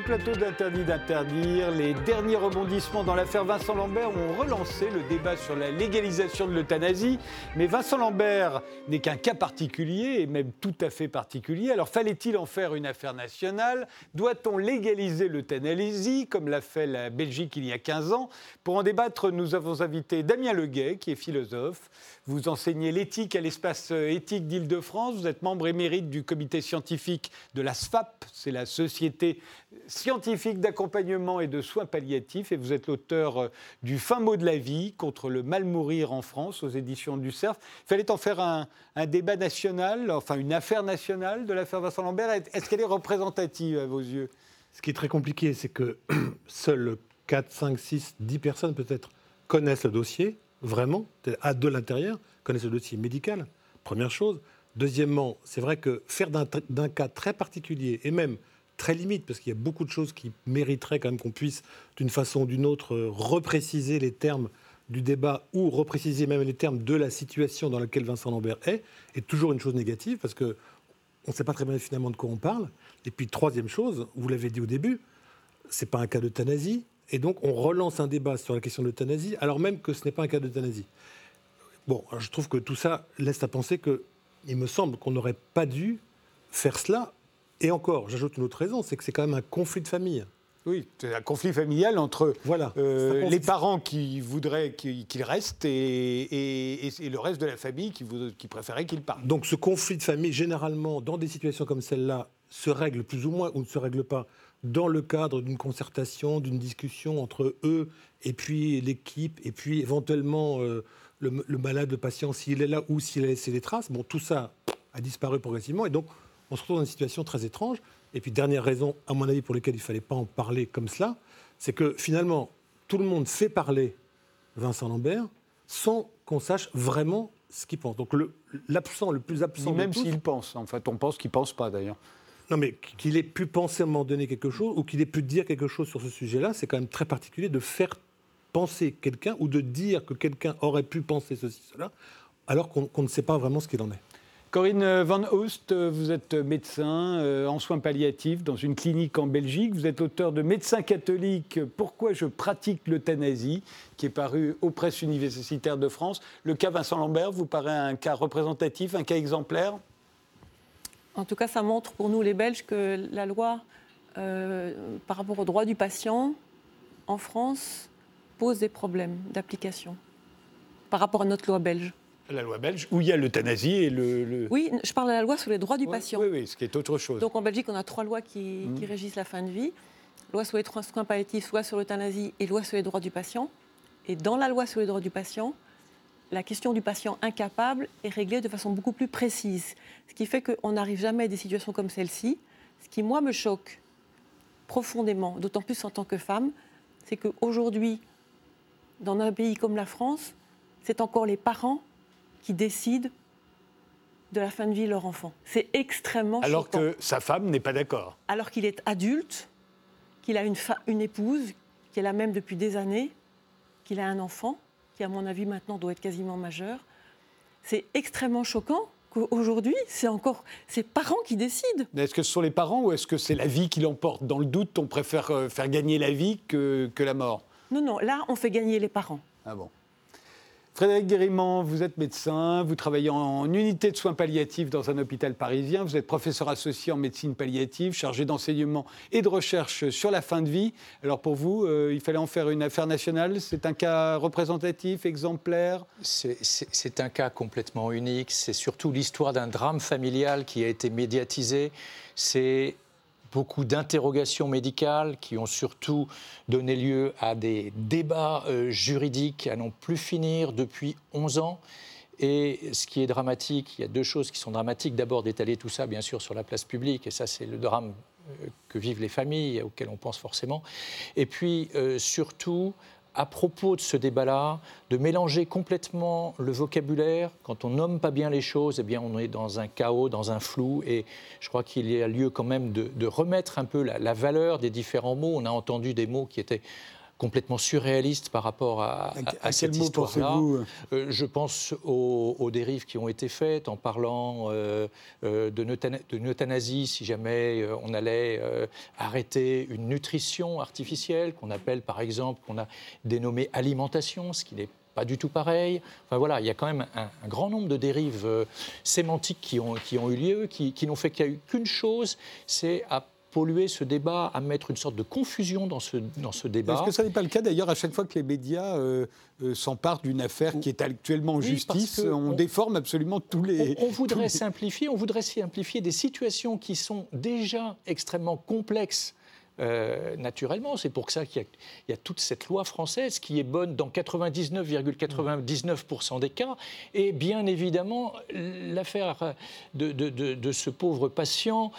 plateau d'Interdit d'interdire. Les derniers rebondissements dans l'affaire Vincent Lambert ont relancé le débat sur la légalisation de l'euthanasie. Mais Vincent Lambert n'est qu'un cas particulier, et même tout à fait particulier. Alors fallait-il en faire une affaire nationale? Doit-on légaliser l'euthanasie, comme l'a fait la Belgique il y a 15 ans? Pour en débattre, nous avons invité Damien Leguet, qui est philosophe. Vous enseignez l'éthique à l'espace éthique d'Île-de-France. Vous êtes membre émérite du comité scientifique de la SFAP, c'est la Société scientifique d'accompagnement et de soins palliatifs. Et vous êtes l'auteur euh, du fin mot de la vie contre le mal mourir en France aux éditions du CERF. Il fallait en faire un, débat national, enfin une affaire nationale de l'affaire Vincent Lambert. Est-ce qu'elle est représentative à vos yeux? Ce qui est très compliqué, c'est que seuls 4, 5, 6, 10 personnes peut-être connaissent le dossier vraiment, à de l'intérieur, connaissent le dossier médical, première chose. Deuxièmement, c'est vrai que faire d'un cas très particulier, et même très limite, parce qu'il y a beaucoup de choses qui mériteraient quand même qu'on puisse, d'une façon ou d'une autre, repréciser les termes du débat ou repréciser même les termes de la situation dans laquelle Vincent Lambert est, est toujours une chose négative, parce qu'on ne sait pas très bien finalement de quoi on parle. Et puis, troisième chose, vous l'avez dit au début, ce n'est pas un cas d'euthanasie, et donc, on relance un débat sur la question de l'euthanasie, alors même que ce n'est pas un cas d'euthanasie. Bon, je trouve que tout ça laisse à penser que, il me semble qu'on n'aurait pas dû faire cela. Et encore, j'ajoute une autre raison, c'est que c'est quand même un conflit de famille. Oui, c'est un conflit familial entre voilà, euh, les parents qui voudraient qu'il reste et, et, le reste de la famille qui, qui préférait qu'il parte. Donc ce conflit de famille, généralement, dans des situations comme celle-là, se règle plus ou moins ou ne se règle pas dans le cadre d'une concertation, d'une discussion entre eux et puis l'équipe, et puis éventuellement euh, le, malade, le patient, s'il est là ou s'il a laissé des traces. Bon, tout ça a disparu progressivement, et donc on se retrouve dans une situation très étrange. Et puis dernière raison, à mon avis, pour laquelle il ne fallait pas en parler comme cela, c'est que finalement, tout le monde fait parler Vincent Lambert sans qu'on sache vraiment ce qu'il pense. Donc l'absent, le, plus absent. Même s'il pense, en fait, on pense qu'il ne pense pas d'ailleurs. Non, mais qu'il ait pu penser à un moment donné quelque chose ou qu'il ait pu dire quelque chose sur ce sujet-là, c'est quand même très particulier de faire penser quelqu'un ou de dire que quelqu'un aurait pu penser ceci, cela, alors qu'on ne sait pas vraiment ce qu'il en est. Corinne Van Oost, vous êtes médecin euh, en soins palliatifs dans une clinique en Belgique. Vous êtes auteur de Médecin catholique, Pourquoi je pratique l'euthanasie, qui est paru aux presses universitaires de France. Le cas Vincent Lambert vous paraît un cas représentatif, un cas exemplaire? En tout cas, ça montre pour nous les Belges que la loi euh, par rapport aux droits du patient en France pose des problèmes d'application par rapport à notre loi belge. La loi belge, où il y a l'euthanasie et le, Oui, je parle de la loi sur les droits du patient. Oui, oui, ce qui est autre chose. Donc en Belgique, on a trois lois qui, mmh. qui régissent la fin de vie. Loi sur les soins palliatifs, loi sur l'euthanasie et loi sur les droits du patient. Et dans la loi sur les droits du patient, la question du patient incapable est réglée de façon beaucoup plus précise. Ce qui fait qu'on n'arrive jamais à des situations comme celle-ci. Ce qui, moi, me choque profondément, d'autant plus en tant que femme, c'est qu'aujourd'hui, dans un pays comme la France, c'est encore les parents qui décident de la fin de vie de leur enfant. C'est extrêmement Alors que sa femme n'est pas d'accord. Alors qu'il est adulte, qu'il a une, une épouse, qui est la même depuis des années, qu'il a un enfant qui à mon avis maintenant doit être quasiment majeur. C'est extrêmement choquant qu'aujourd'hui, c'est encore ses parents qui décident. Est-ce que ce sont les parents ou est-ce que c'est la vie qui l'emporte? Dans le doute, on préfère euh, faire gagner la vie que, que la mort Non, non, là, on fait gagner les parents. Ah bon Frédéric Guérimont, vous êtes médecin, vous travaillez en unité de soins palliatifs dans un hôpital parisien, vous êtes professeur associé en médecine palliative, chargé d'enseignement et de recherche sur la fin de vie. Alors pour vous, euh, il fallait en faire une affaire nationale, c'est un cas représentatif, exemplaire? C'est un cas complètement unique, c'est surtout l'histoire d'un drame familial qui a été médiatisé. C'est beaucoup d'interrogations médicales qui ont surtout donné lieu à des débats euh, juridiques à n'en plus finir depuis 11 ans. Et ce qui est dramatique, il y a deux choses qui sont dramatiques. D'abord, d'étaler tout ça, bien sûr, sur la place publique, et ça, c'est le drame euh, que vivent les familles, auxquelles on pense forcément. Et puis, euh, surtout, à propos de ce débat-là, de mélanger complètement le vocabulaire. Quand on nomme pas bien les choses, eh bien, on est dans un chaos, dans un flou. Et je crois qu'il y a lieu quand même de, remettre un peu la, valeur des différents mots. On a entendu des mots qui étaient complètement surréaliste par rapport à, à, cette histoire-là. Euh, je pense aux, dérives qui ont été faites en parlant euh, euh, de, euthanasie si jamais on allait arrêter une nutrition artificielle qu'on appelle par exemple, qu'on a dénommé alimentation, ce qui n'est pas du tout pareil. Enfin voilà, il y a quand même un, grand nombre de dérives sémantiques qui ont, qui ont eu lieu, qui, qui n'ont fait qu'il n'y a eu qu'une chose, c'est à polluer ce débat, à mettre une sorte de confusion dans ce, dans ce débat. Est-ce que ça n'est pas le cas d'ailleurs à chaque fois que les médias euh, euh, s'emparent d'une affaire qui est actuellement en justice on, déforme absolument tous les... On, voudrait simplifier, on voudrait simplifier des situations qui sont déjà extrêmement complexes euh, naturellement. C'est pour ça qu'il y, a toute cette loi française qui est bonne dans 99,99% des cas. Et bien évidemment, l'affaire de, ce pauvre patient,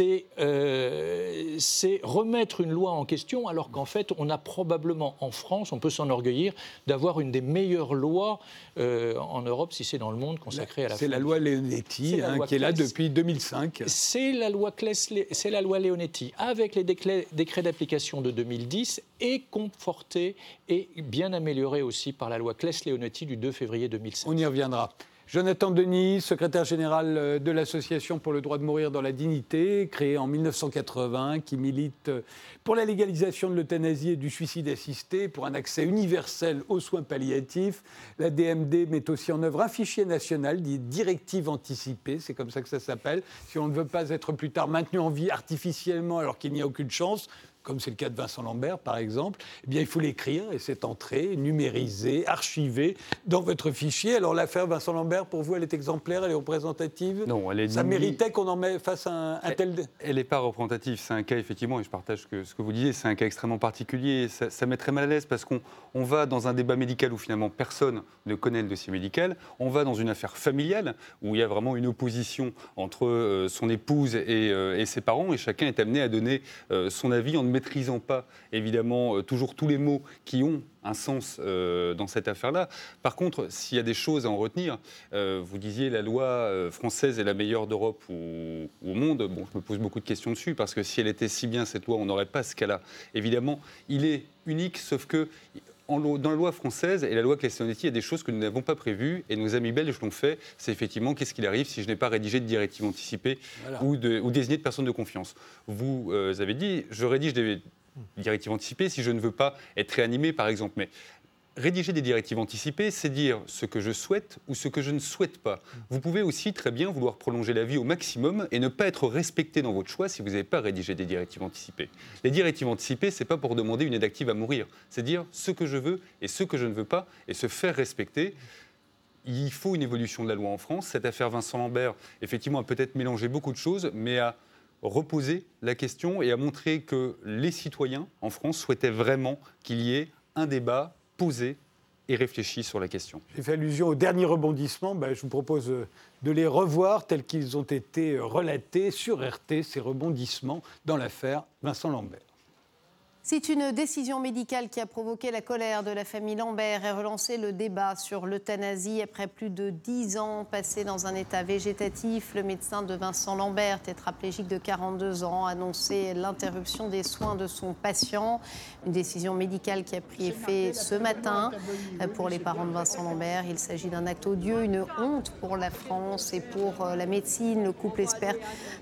euh, c'est remettre une loi en question, alors qu'en fait, on a probablement en France, on peut s'enorgueillir, d'avoir une des meilleures lois euh, en Europe, si c'est dans le monde, consacrée à la C'est la loi Leonetti, hein, qui est là depuis 2005. C'est la loi, c'est la loi Leonetti, avec les déclarations décret d'application de 2010 est conforté et bien amélioré aussi par la loi Claes-Leonetti du 2 février 2007. On y reviendra. Jonathan Denis, secrétaire général euh, de l'Association pour le droit de mourir dans la dignité, créée en 1980, qui milite euh, pour la légalisation de l'euthanasie et du suicide assisté, pour un accès universel aux soins palliatifs. La DMD met aussi en œuvre un fichier national dit directive anticipée, c'est comme ça que ça s'appelle. Si on ne veut pas être plus tard maintenu en vie artificiellement alors qu'il n'y a aucune chance, comme c'est le cas de Vincent Lambert par exemple, eh bien il faut l'écrire et c'est entré, numérisé, archivé dans votre fichier. Alors l'affaire Vincent Lambert, pour vous, elle est exemplaire, elle est représentative? Non, elle est Ça méritait qu'on en met face à un, tel... Elle n'est pas représentative, c'est un cas effectivement, et je partage ce que vous disiez, c'est un cas extrêmement particulier. Ça, ça met très mal à l'aise parce qu'on on va dans un débat médical où finalement personne ne connaît le dossier médical, on va dans une affaire familiale où il y a vraiment une opposition entre euh, son épouse euh, et, ses parents et chacun est amené à donner euh, son avis en maîtrisant pas, évidemment, euh, toujours tous les mots qui ont un sens euh, dans cette affaire-là. Par contre, s'il y a des choses à en retenir, euh, vous disiez la loi française est la meilleure d'Europe ou, au monde. Bon, je me pose beaucoup de questions dessus parce que si elle était si bien cette loi, on n'aurait pas ce cas-là. Évidemment, il est unique, sauf que dans la loi française et la loi Claes-Leonetti, il y a des choses que nous n'avons pas prévues et nos amis belges l'ont fait. C'est effectivement qu'est-ce qu'il arrive si je n'ai pas rédigé de directive anticipée ou, de, ou, désigné de personne de confiance? Vous euh, avez dit, je rédige des directives anticipées si je ne veux pas être réanimé, par exemple. Mais Rédiger des directives anticipées, c'est dire ce que je souhaite ou ce que je ne souhaite pas. Vous pouvez aussi très bien vouloir prolonger la vie au maximum et ne pas être respecté dans votre choix si vous n'avez pas rédigé des directives anticipées. Les directives anticipées, c'est pas pour demander une aide active à mourir, c'est dire ce que je veux et ce que je ne veux pas et se faire respecter. Il faut une évolution de la loi en France. Cette affaire Vincent Lambert, effectivement, a peut-être mélangé beaucoup de choses, mais a reposé la question et a montré que les citoyens en France souhaitaient vraiment qu'il y ait un débat posé et réfléchi sur la question. J'ai fait allusion aux derniers rebondissements. Ben, je vous propose euh, de les revoir tels qu'ils ont été euh, relatés sur RT, ces rebondissements dans l'affaire Vincent Lambert. C'est une décision médicale qui a provoqué la colère de la famille Lambert et relancé le débat sur l'euthanasie. Après plus de dix ans passés dans un état végétatif, le médecin de Vincent Lambert, tétraplégique de 42 ans, a annoncé l'interruption des soins de son patient. Une décision médicale qui a pris effet ce matin pour les parents de Vincent Lambert. Il s'agit d'un acte odieux, une honte pour la France et pour euh, la médecine. Le couple espère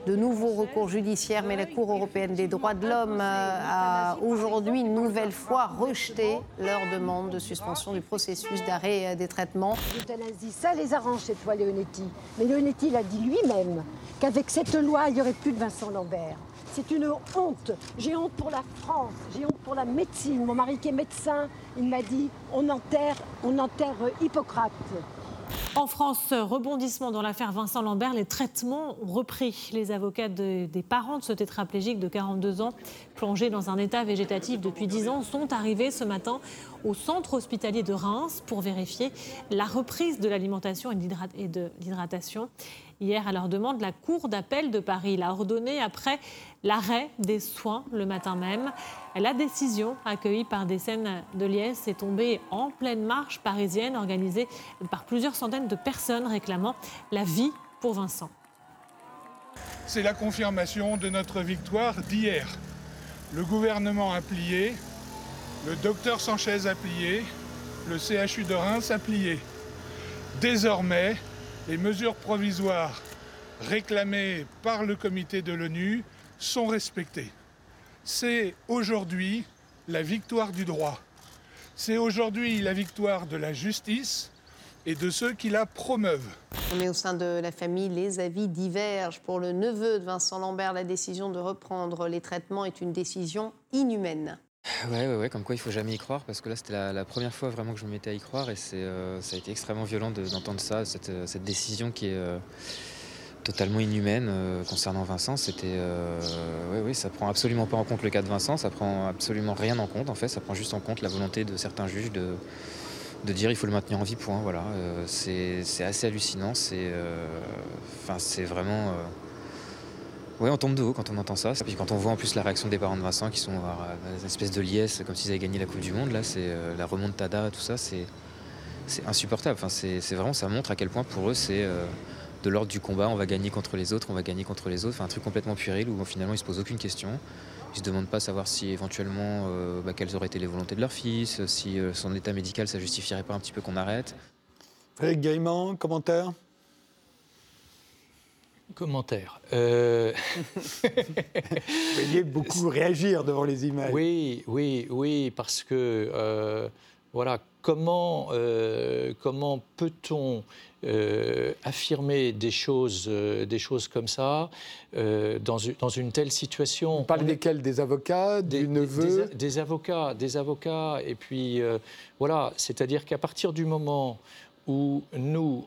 de nouveaux recours judiciaires, mais la Cour européenne des droits de l'homme euh, a aujourd'hui une nouvelle fois rejeté leur demande de suspension du processus d'arrêt euh, des traitements. Ça les arrange cette fois, Leonetti. Mais Leonetti l'a dit lui-même qu'avec cette loi, il n'y aurait plus de Vincent Lambert. C'est une honte. J'ai honte pour la France, j'ai honte pour la médecine. Mon mari qui est médecin, il m'a dit on enterre, on enterre Hippocrate. En France, rebondissement dans l'affaire Vincent Lambert, les traitements ont repris. Les avocats des parents de ce tétraplégique de 42 ans, plongé dans un état végétatif depuis 10 ans, sont arrivés ce matin au centre hospitalier de Reims pour vérifier la reprise de l'alimentation et de l'hydratation. Hier, à leur demande, la Cour d'appel de Paris l'a ordonné après l'arrêt des soins le matin même. La décision, accueillie par des scènes de liesse, est tombée en pleine marche parisienne organisée par plusieurs centaines de personnes réclamant la vie pour Vincent. C'est la confirmation de notre victoire d'hier. Le gouvernement a plié Le docteur Sanchez a plié, le CHU de Reims a plié. Désormais, les mesures provisoires réclamées par le comité de l'ONU sont respectées. C'est aujourd'hui la victoire du droit. C'est aujourd'hui la victoire de la justice et de ceux qui la promeuvent. On est au sein de la famille, les avis divergent. Pour le neveu de Vincent Lambert, la décision de reprendre les traitements est une décision inhumaine. Ouais, ouais, ouais, comme quoi il faut jamais y croire, parce que là c'était la, première fois vraiment que je me mettais à y croire et euh, ça a été extrêmement violent de- d'entendre ça, cette, euh, cette décision qui est euh, totalement inhumaine concernant Vincent. C'était, euh, ouais, ça prend absolument pas en compte le cas de Vincent, ça prend absolument rien en compte en fait, ça prend juste en compte la volonté de certains juges de, de dire il faut le maintenir en vie, point. Voilà, c'est, assez hallucinant, c'est, c'est vraiment. Ouais, on tombe de haut quand on entend ça. Puis quand on voit en plus la réaction des parents de Vincent qui sont euh, une espèce de liesse, comme s'ils avaient gagné la Coupe du Monde, là, c'est euh, la remontada, tout ça, c'est insupportable. Enfin, c'est vraiment, ça montre à quel point pour eux, c'est euh, de l'ordre du combat. On va gagner contre les autres, on va gagner contre les autres. Un truc complètement puéril où finalement ils se posent aucune question. Ils se demandent pas savoir si éventuellement euh, bah, quelles auraient été les volontés de leur fils, si euh, son état médical ça justifierait pas un petit peu qu'on arrête. Frédéric Gaïman, commentaire? Commentaire. Euh, Vous voyez beaucoup réagir devant les images. Oui, oui, oui, parce que euh, voilà, comment, euh, comment peut-on affirmer des choses, des choses comme ça dans, une- dans une telle situation? On parle desquels? Des avocats, des, du neveu? des- des avocats, des avocats, et puis voilà, c'est-à-dire qu'à partir du moment où nous,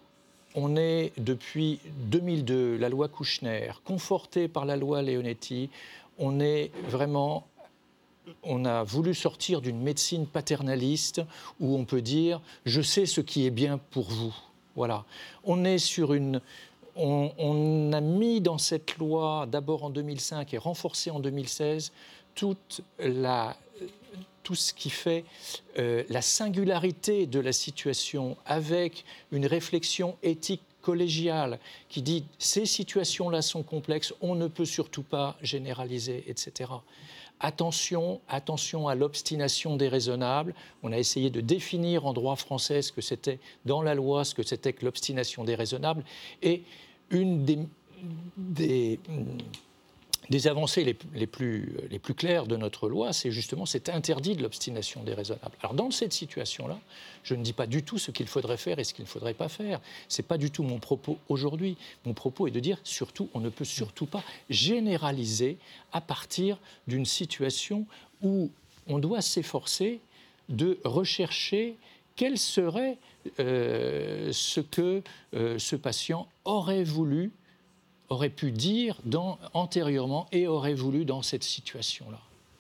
on est depuis 2002, la loi Kouchner, conforté par la loi Leonetti, on est vraiment on a voulu sortir d'une médecine paternaliste où on peut dire je sais ce qui est bien pour vous. Voilà. On est sur une. On, on a mis dans cette loi, d'abord en 2005 et renforcé en 2016, toute la, tout ce qui fait euh, la singularité de la situation avec une réflexion éthique collégiale qui dit ces situations-là sont complexes, on ne peut surtout pas généraliser, etc. Attention, attention à l'obstination déraisonnable. On a essayé de définir en droit français ce que c'était dans la loi, ce que c'était que l'obstination déraisonnable. Et une des, des, des avancées les, plus claires de notre loi, c'est justement cet interdit de l'obstination déraisonnable. Alors dans cette situation-là, je ne dis pas du tout ce qu'il faudrait faire et ce qu'il ne faudrait pas faire. Ce n'est pas du tout mon propos aujourd'hui. Mon propos est de dire surtout, on ne peut surtout pas généraliser à partir d'une situation où on doit s'efforcer de rechercher quel serait euh, ce que euh, ce patient aurait voulu aurait pu dire dans, antérieurement et aurait voulu dans cette situation-là.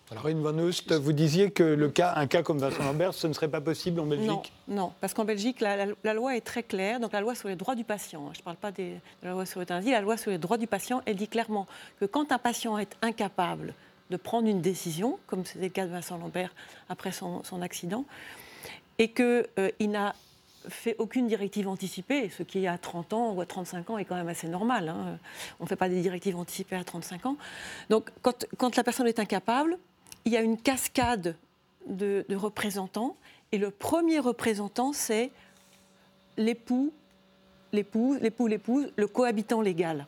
Corinne Van Oost, vous disiez que le cas, un cas comme Vincent Lambert, ce ne serait pas possible en Belgique Non, non, parce qu'en Belgique, la, la- la loi est très claire. Donc la loi sur les droits du patient, hein, je ne parle pas des- de la loi sur l'euthanasie, la loi sur les droits du patient, elle dit clairement que quand un patient est incapable de prendre une décision, comme c'était le cas de Vincent Lambert après son, son accident, et qu'il n'a fait aucune directive anticipée, ce qui à 30 ans ou à 35 ans est quand même assez normal. hein. On ne fait pas des directives anticipées à 35 ans. Donc quand, la personne est incapable, il y a une cascade de, de représentants. Et le premier représentant, c'est l'époux, l'épouse, l'époux, l'épouse, le cohabitant légal.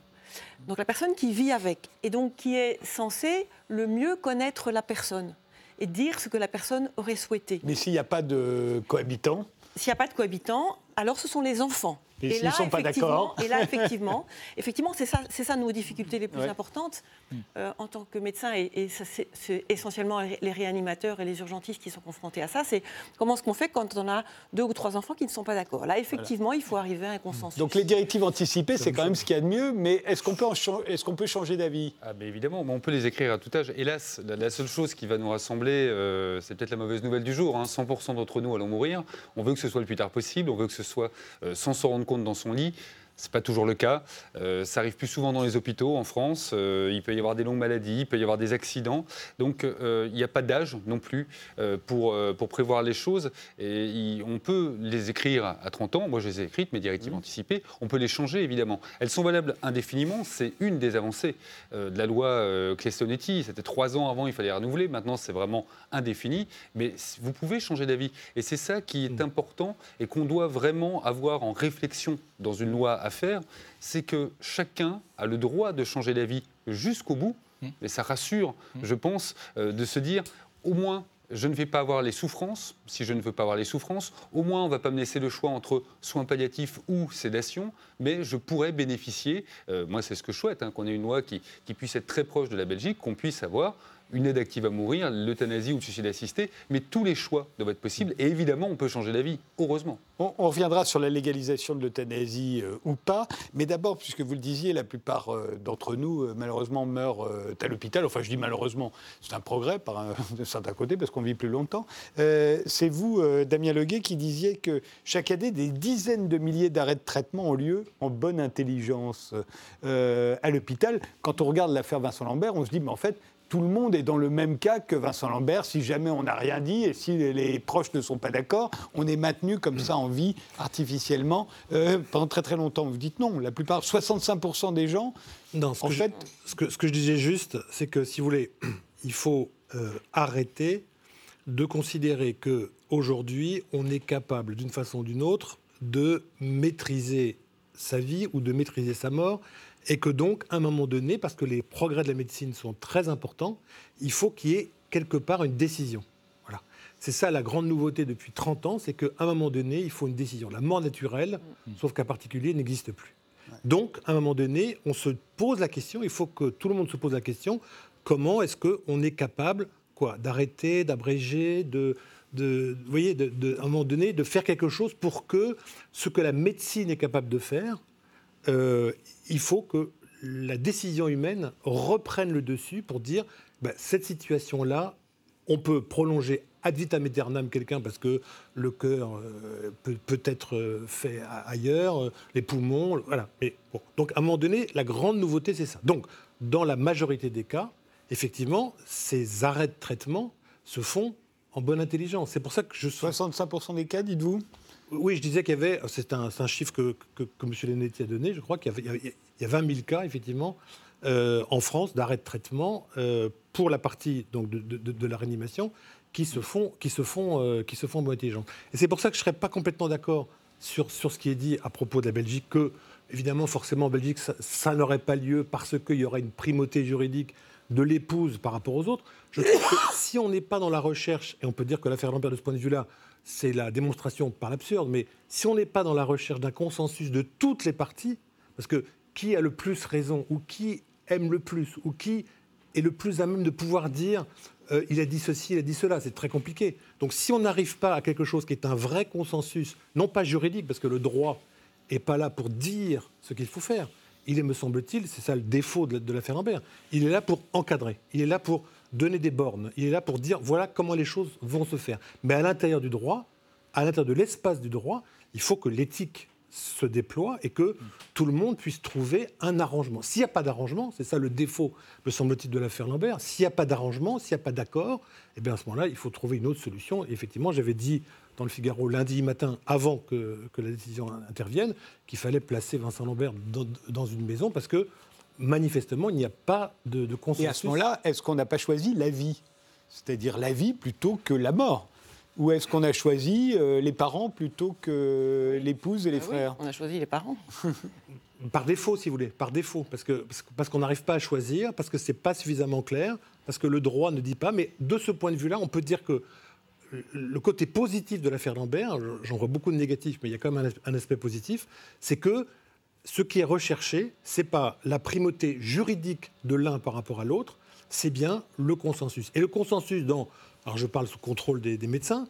Donc la personne qui vit avec, et donc qui est censée le mieux connaître la personne et dire ce que la personne aurait souhaité. Mais s'il n'y a pas de cohabitant, S'il n'y a pas de cohabitant, alors ce sont les enfants. Et s'ils sont pas d'accord Et là, effectivement, effectivement c'est ça, c'est ça nos difficultés les plus Ouais. importantes euh, en tant que médecin, et, et c'est, essentiellement les réanimateurs et les urgentistes qui sont confrontés à ça. C'est comment est-ce qu'on fait quand on a deux ou trois enfants qui ne sont pas d'accord. Là, effectivement, il faut arriver à un consensus. donc les directives anticipées, c'est quand même ce qu'il y a de mieux, mais est-ce qu'on peut, est-ce qu'on peut changer d'avis? Ah, mais évidemment, mais on peut les écrire à tout âge. Hélas, la, la seule chose qui va nous rassembler, euh, c'est peut-être la mauvaise nouvelle du jour. hein. 100% d'entre nous allons mourir. On veut que ce soit le plus tard possible. On veut que ce soit euh, sans s'en rendre compte dans son lit. Ce n'est pas toujours le cas. Euh, ça arrive plus souvent dans les hôpitaux en France. Euh, il peut y avoir des longues maladies, il peut y avoir des accidents. Donc euh, il n'y a pas d'âge non plus pour, pour prévoir les choses. Et on peut les écrire à 30 ans. Moi, je les ai écrites, mes directives mmh. anticipées. On peut les changer, évidemment. Elles sont valables indéfiniment. C'est une des avancées de la loi Clestonetti. C'était trois ans avant, il fallait renouveler. Maintenant, c'est vraiment indéfini. Mais vous pouvez changer d'avis. Et c'est ça qui est mmh. important et qu'on doit vraiment avoir en réflexion dans une loi à faire, c'est que chacun a le droit de changer d'avis jusqu'au bout. Mmh. Et ça rassure, mmh. je pense, euh, de se dire au moins je ne vais pas avoir les souffrances. Si je ne veux pas avoir les souffrances, au moins on ne va pas me laisser le choix entre soins palliatifs ou sédation, mais je pourrais bénéficier, euh, moi c'est ce que je souhaite, hein, qu'on ait une loi qui, qui, puisse être très proche de la Belgique, qu'on puisse avoir une aide active à mourir, l'euthanasie ou le suicide assisté, mais tous les choix doivent être possibles. Et évidemment, on peut changer d'avis, heureusement. On, reviendra sur la légalisation de l'euthanasie euh, ou pas, mais d'abord, puisque vous le disiez, la plupart euh, d'entre nous, euh, malheureusement, meurent à l'hôpital. Enfin, je dis malheureusement, c'est un progrès par un, certain côté, parce qu'on vit plus longtemps. c'est vous, Damien Leguet, qui disiez que chaque année, des dizaines de milliers d'arrêts de traitement ont lieu en bonne intelligence à l'hôpital. Quand on regarde l'affaire Vincent Lambert, on se dit, mais en fait, tout le monde est dans le même cas que Vincent Lambert. Si jamais on n'a rien dit et si les, proches ne sont pas d'accord, on est maintenu comme ça en vie artificiellement euh, pendant très très longtemps. Vous dites non, la plupart, 65% des gens. Non, ce, en que fait... je, ce, que, ce que je disais juste, c'est que si vous voulez, il faut euh, arrêter de considérer que aujourd'hui on est capable d'une façon ou d'une autre de maîtriser sa vie ou de maîtriser sa mort et que donc, à un moment donné, parce que les progrès de la médecine sont très importants, il faut qu'il y ait quelque part une décision. Voilà. C'est ça la grande nouveauté depuis 30 ans, c'est qu'à un moment donné, il faut une décision. La mort naturelle, mm. sauf qu'un particulier, n'existe plus. Donc, à un moment donné, on se pose la question, il faut que tout le monde se pose la question, comment est-ce qu'on est capable quoi, d'arrêter, d'abréger, de, de, vous voyez, de, à un moment donné, de faire quelque chose pour que ce que la médecine est capable de faire, euh, il faut que la décision humaine reprenne le dessus pour dire bah, cette situation-là, on peut prolonger ad vitam aeternam quelqu'un parce que le cœur euh, peut, être euh, fait ailleurs, les poumons, voilà. Donc à un moment donné, la grande nouveauté, c'est ça. Donc dans la majorité des cas, effectivement, ces arrêts de traitement se font en bonne intelligence. C'est pour ça que je 65% des cas, dites-vous? Oui, je disais qu'il y avait, c'est un, chiffre que, que, M. Lenetti a donné, je crois qu'il y, y, a 20 000 cas, effectivement, euh, en France d'arrêt de traitement euh, pour la partie donc, de, la réanimation qui se font, qui se font, euh, qui se font Et c'est pour ça que je ne serais pas complètement d'accord sur, sur ce qui est dit à propos de la Belgique, que, évidemment, forcément, en Belgique, ça, n'aurait pas lieu parce qu'il y aurait une primauté juridique de l'épouse par rapport aux autres. Je trouve que si on n'est pas dans la recherche, et on peut dire que l'affaire Lambert de ce point de vue-là, c'est la démonstration par l'absurde, mais si on n'est pas dans la recherche d'un consensus de toutes les parties, parce que qui a le plus raison, ou qui aime le plus, ou qui est le plus à même de pouvoir dire euh, il a dit ceci, il a dit cela, c'est très compliqué. Donc si on n'arrive pas à quelque chose qui est un vrai consensus, non pas juridique, parce que le droit n'est pas là pour dire ce qu'il faut faire, il est, me semble-t-il, c'est ça le défaut de l'affaire Lambert, il est là pour encadrer, il est là pour donner des bornes. Il est là pour dire voilà comment les choses vont se faire. Mais à l'intérieur du droit, à l'intérieur de l'espace du droit, il faut que l'éthique se déploie et que tout le monde puisse trouver un arrangement. S'il n'y a pas d'arrangement, c'est ça le défaut, me semble-t-il, de l'affaire Lambert, s'il n'y a pas d'arrangement, s'il n'y a pas d'accord, eh bien à ce moment-là, il faut trouver une autre solution. Et effectivement, j'avais dit dans le Figaro lundi matin, avant que, la décision intervienne, qu'il fallait placer Vincent Lambert dans, dans une maison parce que manifestement, il n'y a pas de, de consensus. Et à ce moment-là, est-ce qu'on n'a pas choisi la vie? C'est-à-dire la vie plutôt que la mort? Ou est-ce qu'on a choisi euh, les parents plutôt que l'épouse et les ah frères? On a choisi les parents. par défaut, si vous voulez, par défaut, parce que parce qu'on n'arrive pas à choisir, parce que c'est pas suffisamment clair, parce que le droit ne dit pas. Mais de ce point de vue-là, on peut dire que le côté positif de l'affaire Lambert, j'en vois beaucoup de négatifs, mais il y a quand même un aspect positif, c'est que ce qui est recherché, ce n'est pas la primauté juridique de l'un par rapport à l'autre, c'est bien le consensus. Et le consensus dans, alors je parle sous contrôle des, médecins,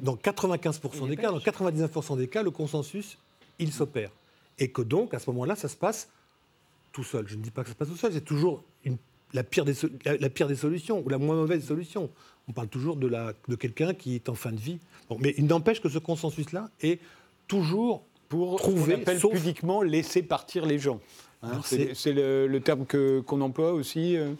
dans 95% des cas, dans 99% des cas, le consensus, il s'opère. Et que donc, à ce moment-là, ça se passe tout seul. Je ne dis pas que ça se passe tout seul, c'est toujours la, pire des, la, pire des solutions, ou la moins mauvaise solution. On parle toujours de, de quelqu'un qui est en fin de vie. mais il n'empêche que ce consensus-là est toujours pour Trouver, ce qu'on appelle sauf- pudiquement laisser partir les gens. Hein, c'est le, le terme que- qu'on emploie aussi. euh,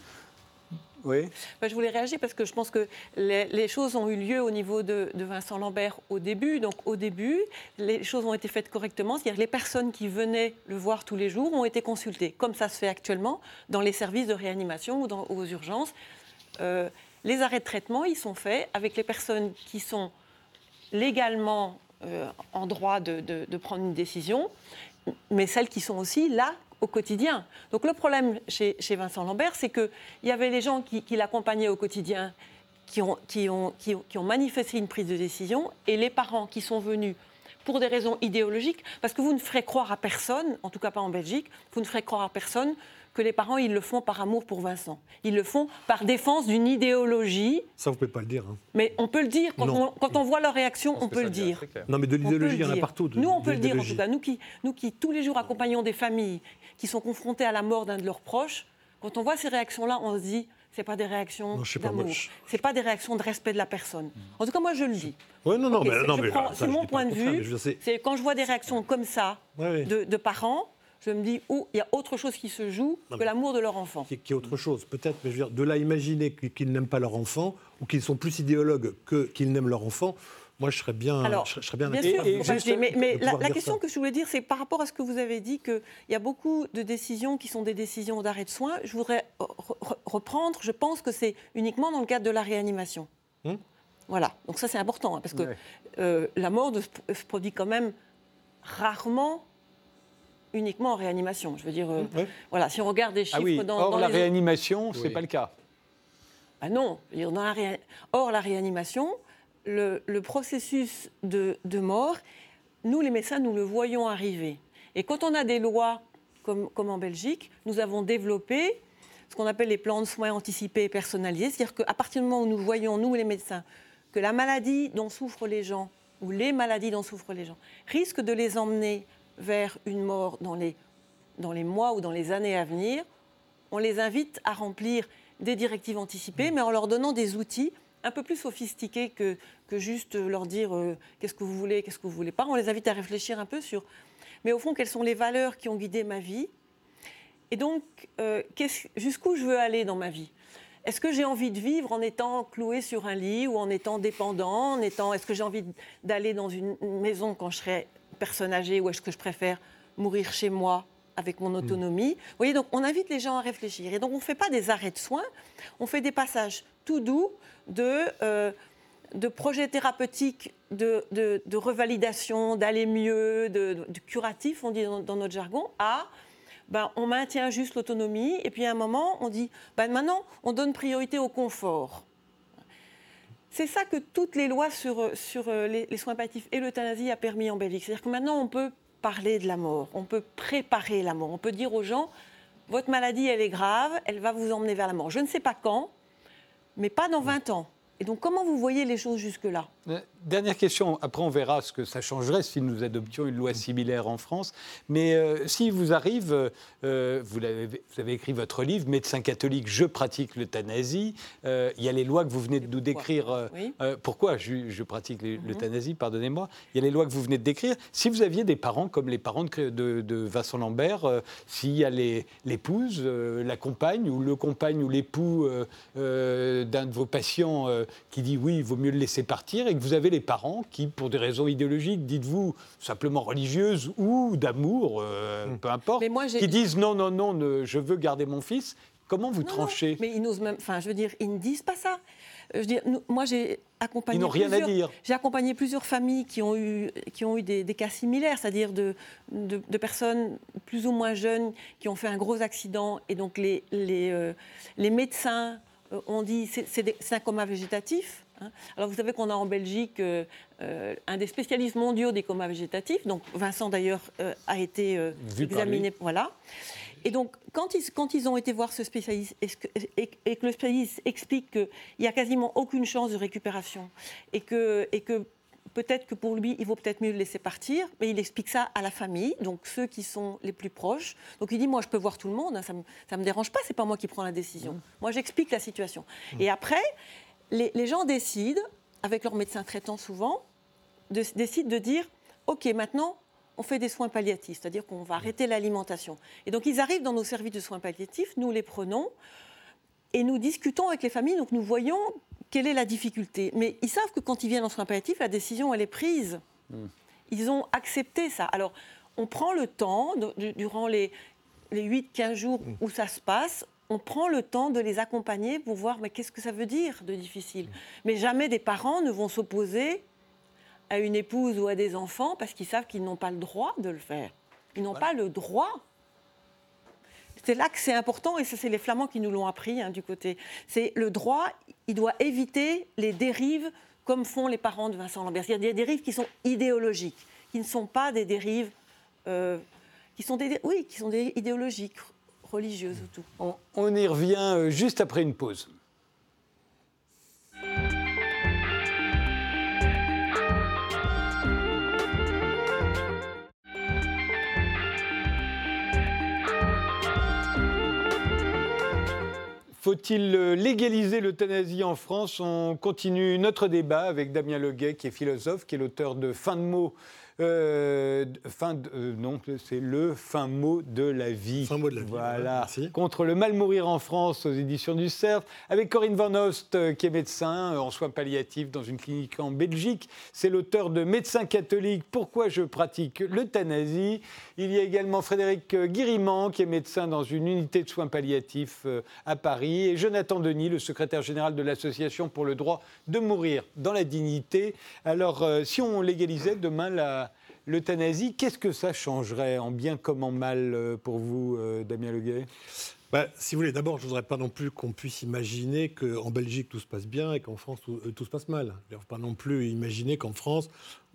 oui. Ben, je voulais réagir parce que je pense que les, les choses ont eu lieu au niveau de, de Vincent Lambert au début. Donc au début, les choses ont été faites correctement. C'est-à-dire les personnes qui venaient le voir tous les jours ont été consultées, comme ça se fait actuellement dans les services de réanimation ou dans- aux urgences. Euh, les arrêts de traitement, ils sont faits avec les personnes qui sont légalement en droit de, prendre une décision, mais celles qui sont aussi là au quotidien. Donc le problème chez, Vincent Lambert, c'est qu'il y avait les gens qui, l'accompagnaient au quotidien, qui, ont, qui ont manifesté une prise de décision, et les parents qui sont venus pour des raisons idéologiques, parce que vous ne ferez croire à personne, en tout cas pas en Belgique, vous ne ferez croire à personne que les parents, ils le font par amour pour Vincent. Ils le font par défense d'une idéologie, Ça, vous pouvez pas le dire. hein. mais on peut le dire, quand, on, quand on voit leur réaction, pense on peut le dire. Non, mais de l'idéologie, il y en a partout. de- Nous, on peut le dire en tout cas. Nous qui, nous qui tous les jours accompagnons des familles qui sont confrontées à la mort d'un de leurs proches, quand on voit ces réactions-là, on se dit, c'est pas des réactions d'amour, c'est pas des réactions de respect de la personne. En tout cas, moi, je le dis. Ouais, non, non, mais, c'est- non, mais c'est mon point de vue. c'est- C'est quand je vois des réactions comme ça Ouais, ouais. de, de parents, je me dis, oh, il y a autre chose qui se joue que l'amour de leur enfant. qui, qui est autre chose, peut-être, mais je veux dire, de là imaginer qu'ils n'aiment pas leur enfant ou qu'ils sont plus idéologues que qu'ils n'aiment leur enfant, moi je serais bien, Alors, je serais, bien Bien sûr, Et- et juste mais, la, question ça. que je voulais dire, c'est par rapport à ce que vous avez dit, qu'il y a beaucoup de décisions qui sont des décisions d'arrêt de soins. Je voudrais re- re- reprendre, je pense que c'est uniquement dans le cadre de la réanimation. Hum? Voilà, donc ça c'est important, hein, parce que Ouais. euh, la mort se produit quand même rarement uniquement en réanimation. Je veux dire, euh, voilà, si on regarde des chiffres Ah oui, dans, or dans la les- réanimation, c'est Oui. pas le cas. ah non, dans la Or, la réanimation, le, le processus de, de mort, nous, les médecins, nous le voyons arriver. Et quand on a des lois, comme, comme en Belgique, nous avons développé ce qu'on appelle les plans de soins anticipés et personnalisés. C'est-à-dire qu'à partir du moment où nous voyons, nous, les médecins, que la maladie dont souffrent les gens, ou les maladies dont souffrent les gens, risquent de les emmener vers une mort dans les, dans les mois ou dans les années à venir, on les invite à remplir des directives anticipées, mais en leur donnant des outils un peu plus sophistiqués que, que juste leur dire euh, qu'est-ce que vous voulez, qu'est-ce que vous voulez pas. On les invite à réfléchir un peu sur, mais au fond, quelles sont les valeurs qui ont guidé ma vie Et donc, euh, jusqu'où je veux aller dans ma vie? Est-ce que j'ai envie de vivre en étant cloué sur un lit ou en étant dépendant en étant, Est-ce que j'ai envie d'aller dans une maison quand je serai personne âgée ou est-ce que je préfère mourir chez moi avec mon autonomie Vous voyez, donc on invite les gens à réfléchir. Et donc on ne fait pas des arrêts de soins, on fait des passages tout doux de, euh, de projets thérapeutiques, de, de- de revalidation, d'aller mieux, de, de curatif, on dit dans, dans notre jargon, à ben, on maintient juste l'autonomie, et puis à un moment, on dit, ben, maintenant, on donne priorité au confort. C'est ça que toutes les lois sur, sur euh, les, les soins palliatifs et l'euthanasie a permis en Belgique. C'est-à-dire que maintenant, on peut parler de la mort, on peut préparer la mort, on peut dire aux gens, votre maladie, elle est grave, elle va vous emmener vers la mort. Je ne sais pas quand, mais pas dans 20 ans. Et donc, comment vous voyez les choses jusque-là? Euh, Dernière question, après on verra ce que ça changerait si nous adoptions une loi similaire en France. Mais euh, si vous arrive, euh, euh, vous, avez écrit votre livre, Médecin catholique, je pratique l'euthanasie. Euh, Il y a les lois que vous venez de nous décrire. euh, Oui. euh, pourquoi je, je pratique les- l'euthanasie, pardonnez-moi. Il y a les lois que vous venez de décrire. Si vous aviez des parents comme les parents de, de- de Vincent Lambert, euh, s'il y a l'épouse, euh, la compagne ou le compagne ou l'époux euh, euh, d'un de vos patients euh, qui dit oui, il vaut mieux le laisser partir, et que vous avez les parents qui, pour des raisons idéologiques, dites-vous simplement religieuses ou d'amour, euh, peu importe, Mais moi, j'ai- qui disent non, non, non, ne- je veux garder mon fils. Comment vous Non, non, tranchez? Mais ils n'osent même. Enfin, je veux dire, ils ne disent pas ça. Je veux dire, nous- moi, j'ai accompagné. Ils n'ont rien à plusieurs- dire. J'ai accompagné plusieurs familles qui ont eu, qui ont eu des, des cas similaires, c'est-à-dire de, de, de personnes plus ou moins jeunes qui ont fait un gros accident et donc les, les, euh, les médecins euh, ont dit c'est un coma végétatif. Hein. Alors vous savez qu'on a en Belgique euh, euh, un des spécialistes mondiaux des comas végétatifs. Donc Vincent d'ailleurs euh, a été examiné. Voilà. Et donc, quand ils, quand ils ont été voir ce spécialiste et, que- et- et que le spécialiste explique qu'il n'y a quasiment aucune chance de récupération et que, et que peut-être que pour lui, il vaut peut-être mieux le laisser partir, mais il explique ça à la famille, donc ceux qui sont les plus proches. Donc il dit, moi, je peux voir tout le monde, hein, ça ne me, me dérange pas, c'est pas moi qui prends la décision. Moi, j'explique la situation. Et après, les, les gens décident, avec leur médecin traitant souvent, de- décident de dire, OK, maintenant, on fait des soins palliatifs, c'est-à-dire qu'on va arrêter l'alimentation. Et donc ils arrivent dans nos services de soins palliatifs, nous les prenons et nous discutons avec les familles, donc nous voyons quelle est la difficulté. Mais ils savent que quand ils viennent en soins palliatifs, la décision, elle est prise. Hmm. Ils ont accepté ça. Alors, on prend le temps, durant les, les 8-15 jours Hmm. où ça se passe, on prend le temps de les accompagner pour voir mais qu'est-ce que ça veut dire de difficile? Mais jamais des parents ne vont s'opposer à une épouse ou à des enfants parce qu'ils savent qu'ils n'ont pas le droit de le faire. Ils n'ont pas le droit. C'est là que c'est important, et ça c'est les Flamands qui nous l'ont appris hein, du côté. C'est le droit, il doit éviter les dérives comme font les parents de Vincent Lambert. Il y a des dérives qui sont idéologiques, qui ne sont pas des dérives, euh, qui sont des, oui, qui sont des idéologiques, religieuses ou tout. On, on y revient euh, juste après une pause. Faut-il euh, légaliser l'euthanasie en France? On continue notre débat avec Damien Leguet, qui est philosophe, qui est l'auteur de Fin de mots. Euh, fin de- euh, non, c'est le fin mot de la vie. Fin mot de la vie, Voilà. merci. Contre le mal mourir en France aux éditions du CERF, avec Corinne Van Host, euh, qui est médecin en soins palliatifs dans une clinique en Belgique. C'est l'auteur de Médecin catholique, pourquoi je pratique l'euthanasie. Il y a également Frédéric Guiriman, qui est médecin dans une unité de soins palliatifs à Paris, et Jonathan Denis, le secrétaire général de l'Association pour le droit de mourir dans la dignité. Alors, si on légalisait demain la- l'euthanasie, qu'est-ce que ça changerait en bien comme en mal euh, pour vous, euh, Damien Leguet? Bah, si vous voulez, d'abord, je ne voudrais pas non plus qu'on puisse imaginer qu'en Belgique tout se passe bien et qu'en France tout, euh, se passe mal. Il ne faut pas non plus imaginer qu'en France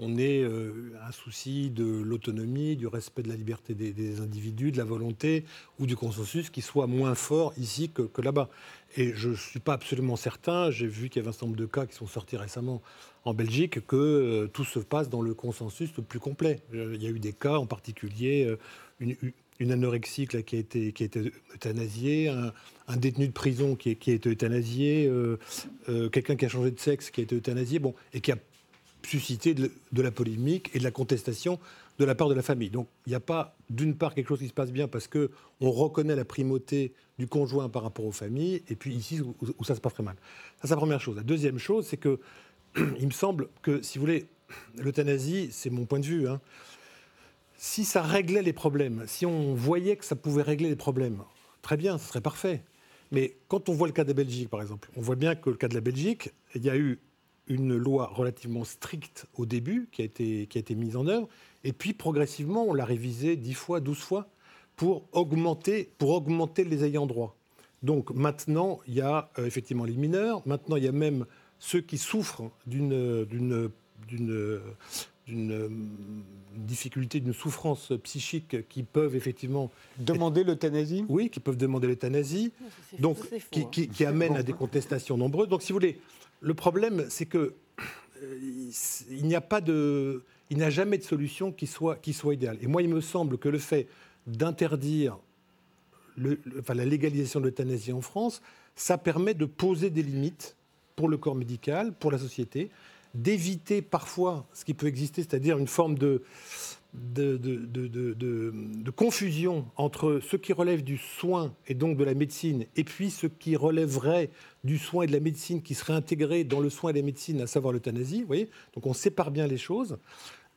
on ait un souci de l'autonomie, du respect de la liberté des, des individus, de la volonté ou du consensus qui soit moins fort ici que, que là-bas. Et je ne suis pas absolument certain, j'ai vu qu'il y avait un certain nombre de cas qui sont sortis récemment en Belgique, que euh, tout se passe dans le consensus le plus complet. Euh, Il y a eu des cas en particulier, euh, une, une- anorexique là, qui, a été, qui a été euthanasiée, un, détenu de prison qui, a été euthanasié, quelqu'un qui a changé de sexe qui a été euthanasié, bon, et qui a suscité de, de la polémique et de la contestation de la part de la famille. Donc il n'y a pas d'une part quelque chose qui se passe bien parce que on reconnaît la primauté du conjoint par rapport aux familles, et puis ici où, où ça se passe très mal. Ça c'est la première chose. La deuxième chose, c'est que il me semble que si vous voulez, l'euthanasie, c'est mon point de vue. hein, si ça réglait les problèmes, si on voyait que ça pouvait régler les problèmes, très bien, ce serait parfait. Mais quand on voit le cas de la Belgique, par exemple, on voit bien que le cas de la Belgique, il y a eu une loi relativement stricte au début qui a été, qui a été mise en œuvre, et puis progressivement, on l'a révisée 10 fois, 12 fois pour augmenter, pour augmenter les ayants droit. Donc maintenant, il y a euh, effectivement les mineurs, maintenant il y a même ceux qui souffrent d'une d'une- d'une d'une difficulté, d'une souffrance psychique qui peuvent effectivement Demander l'euthanasie? Oui, qui peuvent demander l'euthanasie, donc qui, hein. qui- qui amène à des contestations nombreuses. Donc, si vous voulez, le problème, c'est que euh, il- il n'y a pas de, il n'y a jamais de solution qui soit qui soit idéale. Et moi, il me semble que le fait d'interdire le- le- enfin, la légalisation de l'euthanasie en France, ça permet de poser des limites pour le corps médical, pour la société, d'éviter parfois ce qui peut exister, c'est-à-dire une forme de, confusion entre ce qui relève du soin et donc de la médecine, et puis ce qui relèverait du soin et de la médecine qui serait intégré dans le soin et la médecine, à savoir l'euthanasie. vous voyez Donc on sépare bien les choses.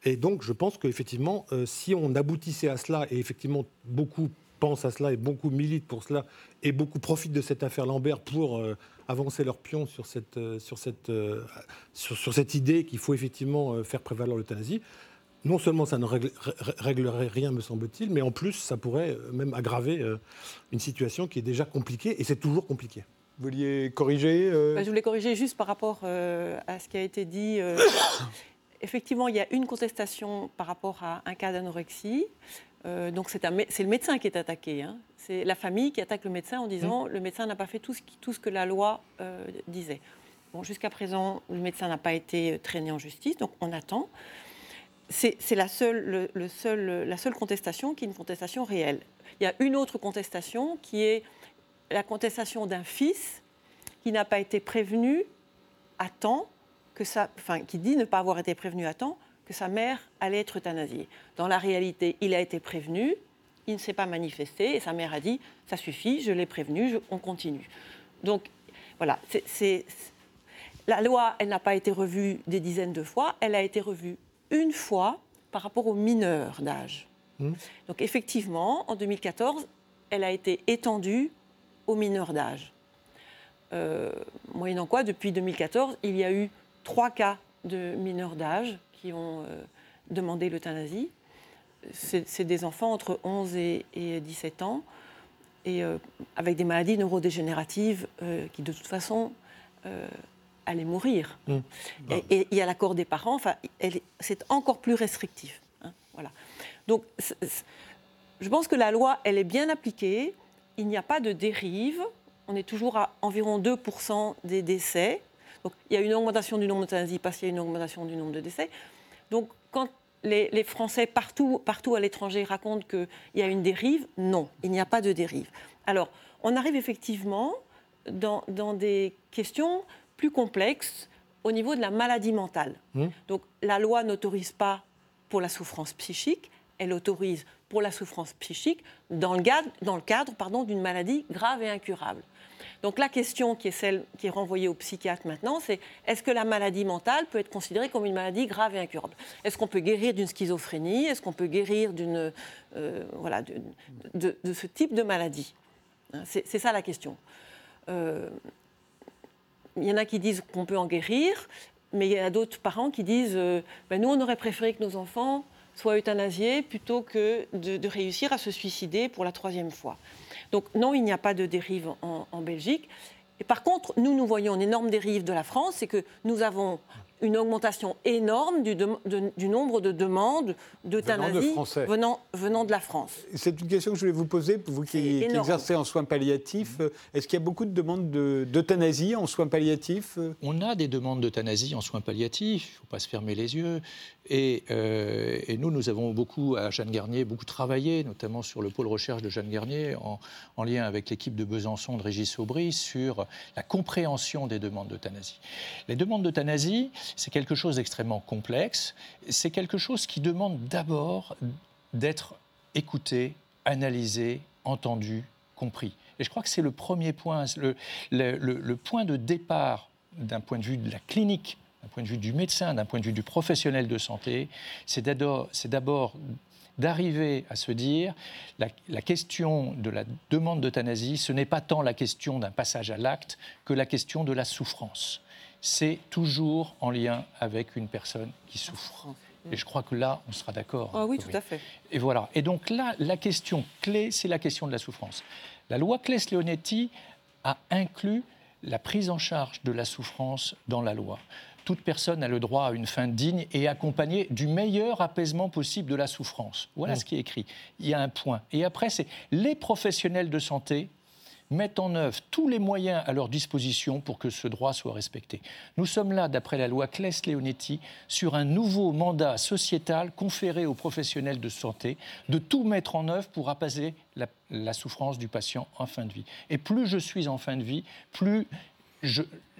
Et donc, je pense qu'effectivement, euh, si on aboutissait à cela, et effectivement, beaucoup pensent à cela et beaucoup militent pour cela, et beaucoup profitent de cette affaire Lambert pour euh, avancer leur pion sur cette, euh, sur cette, euh, sur, sur cette idée qu'il faut effectivement euh, faire prévaloir l'euthanasie, non seulement ça ne règle- réglerait rien, me semble-t-il, mais en plus, ça pourrait même aggraver une situation qui est déjà compliquée, et c'est toujours compliqué. Vous vouliez corriger euh, Bah, je voulais corriger juste par rapport euh, à ce qui a été dit. euh, effectivement, il y a une contestation par rapport à un cas d'anorexie. Euh, donc c'est le médecin qui est attaqué. hein. C'est la famille qui attaque le médecin en disant le médecin n'a pas fait tout ce, qui- tout ce que la loi euh, disait. Bon, jusqu'à présent, le médecin n'a pas été traîné en justice, donc on attend. C'est c'est la, seule, le- le seul- la seule contestation qui est une contestation réelle. Il y a une autre contestation qui est la contestation d'un fils qui n'a pas été prévenu à temps, que ça, enfin, qui dit ne pas avoir été prévenu à temps, que sa mère allait être euthanasiée. Dans la réalité, il a été prévenu, il ne s'est pas manifesté et sa mère a dit ça suffit, je l'ai prévenu, on continue. Donc voilà, c'est, la loi, elle n'a pas été revue des dizaines de fois, elle a été revue une fois par rapport aux mineurs d'âge. Mmh. Donc effectivement, en 2014, elle a été étendue aux mineurs d'âge. Euh, moyennant quoi, depuis 2014, il y a eu trois cas de mineurs d'âge qui ont euh, demandé l'euthanasie. C'est des enfants entre 11 et, 17 ans, et euh, avec des maladies neurodégénératives qui, de toute façon, allaient mourir. Mmh. Et il y a l'accord des parents, enfin, c'est encore plus restrictif. Hein, voilà. Donc, je pense que la loi, elle est bien appliquée, il n'y a pas de dérive, on est toujours à environ 2% des décès. Donc il y a une augmentation du nombre d'euthanasies parce qu'il y a une augmentation du nombre de décès. Donc quand les, Français partout, partout à l'étranger racontent qu'il y a une dérive, non, il n'y a pas de dérive. Alors on arrive effectivement dans, des questions plus complexes au niveau de la maladie mentale. Mmh. Donc la loi n'autorise pas pour la souffrance psychique, elle autorise pour la souffrance psychique dans le cadre, d'une maladie grave et incurable. Donc la question qui est celle qui est renvoyée au psychiatre maintenant, c'est est-ce que la maladie mentale peut être considérée comme une maladie grave et incurable? Est-ce qu'on peut guérir d'une schizophrénie? Est-ce qu'on peut guérir d'une, euh, voilà, de, ce type de maladie? Hein, c'est, ça la question. Euh, il y en a qui disent qu'on peut en guérir, mais il y a d'autres parents qui disent euh, ben nous, on aurait préféré que nos enfants soient euthanasiés plutôt que de réussir à se suicider pour la troisième fois. Donc non, il n'y a pas de dérive en, Belgique. Et par contre, nous, nous voyons une énorme dérive de la France, c'est que nous avons une augmentation énorme du, du nombre de demandes d'euthanasie venant, venant, de la France. C'est une question que je voulais vous poser, vous qui, exercez en soins palliatifs. Est-ce qu'il y a beaucoup de demandes d'euthanasie en soins palliatifs On a des demandes d'euthanasie en soins palliatifs, il ne faut pas se fermer les yeux. Euh, et, nous, nous avons beaucoup, à Jeanne Garnier, beaucoup travaillé, notamment sur le pôle recherche de Jeanne Garnier, en, lien avec l'équipe de Besançon de Régis Aubry, sur la compréhension des demandes d'euthanasie. Les demandes d'euthanasie, c'est quelque chose d'extrêmement complexe. C'est quelque chose qui demande d'abord d'être écouté, analysé, entendu, compris. Et je crois que c'est le premier point, le, point de départ d'un point de vue de la clinique d'un point de vue du médecin, d'un point de vue du professionnel de santé, c'est d'abord d'arriver à se dire la, la, question de la demande d'euthanasie, ce n'est pas tant la question d'un passage à l'acte que la question de la souffrance. C'est toujours en lien avec une personne qui souffre. Et je crois que là, on sera d'accord. Ah oui, tout à fait. Et voilà. Et donc là, la question clé, c'est la question de la souffrance. La loi Claes-Leonetti a inclus la prise en charge de la souffrance dans la loi toute personne a le droit à une fin digne et accompagnée du meilleur apaisement possible de la souffrance. Voilà mm. ce qui est écrit. Il y a un point. Et après, c'est les professionnels de santé mettent en œuvre tous les moyens à leur disposition pour que ce droit soit respecté. Nous sommes là, d'après la loi Claes-Leonetti, sur un nouveau mandat sociétal conféré aux professionnels de santé de tout mettre en œuvre pour apaiser la, la souffrance du patient en fin de vie. Et plus je suis en fin de vie, plus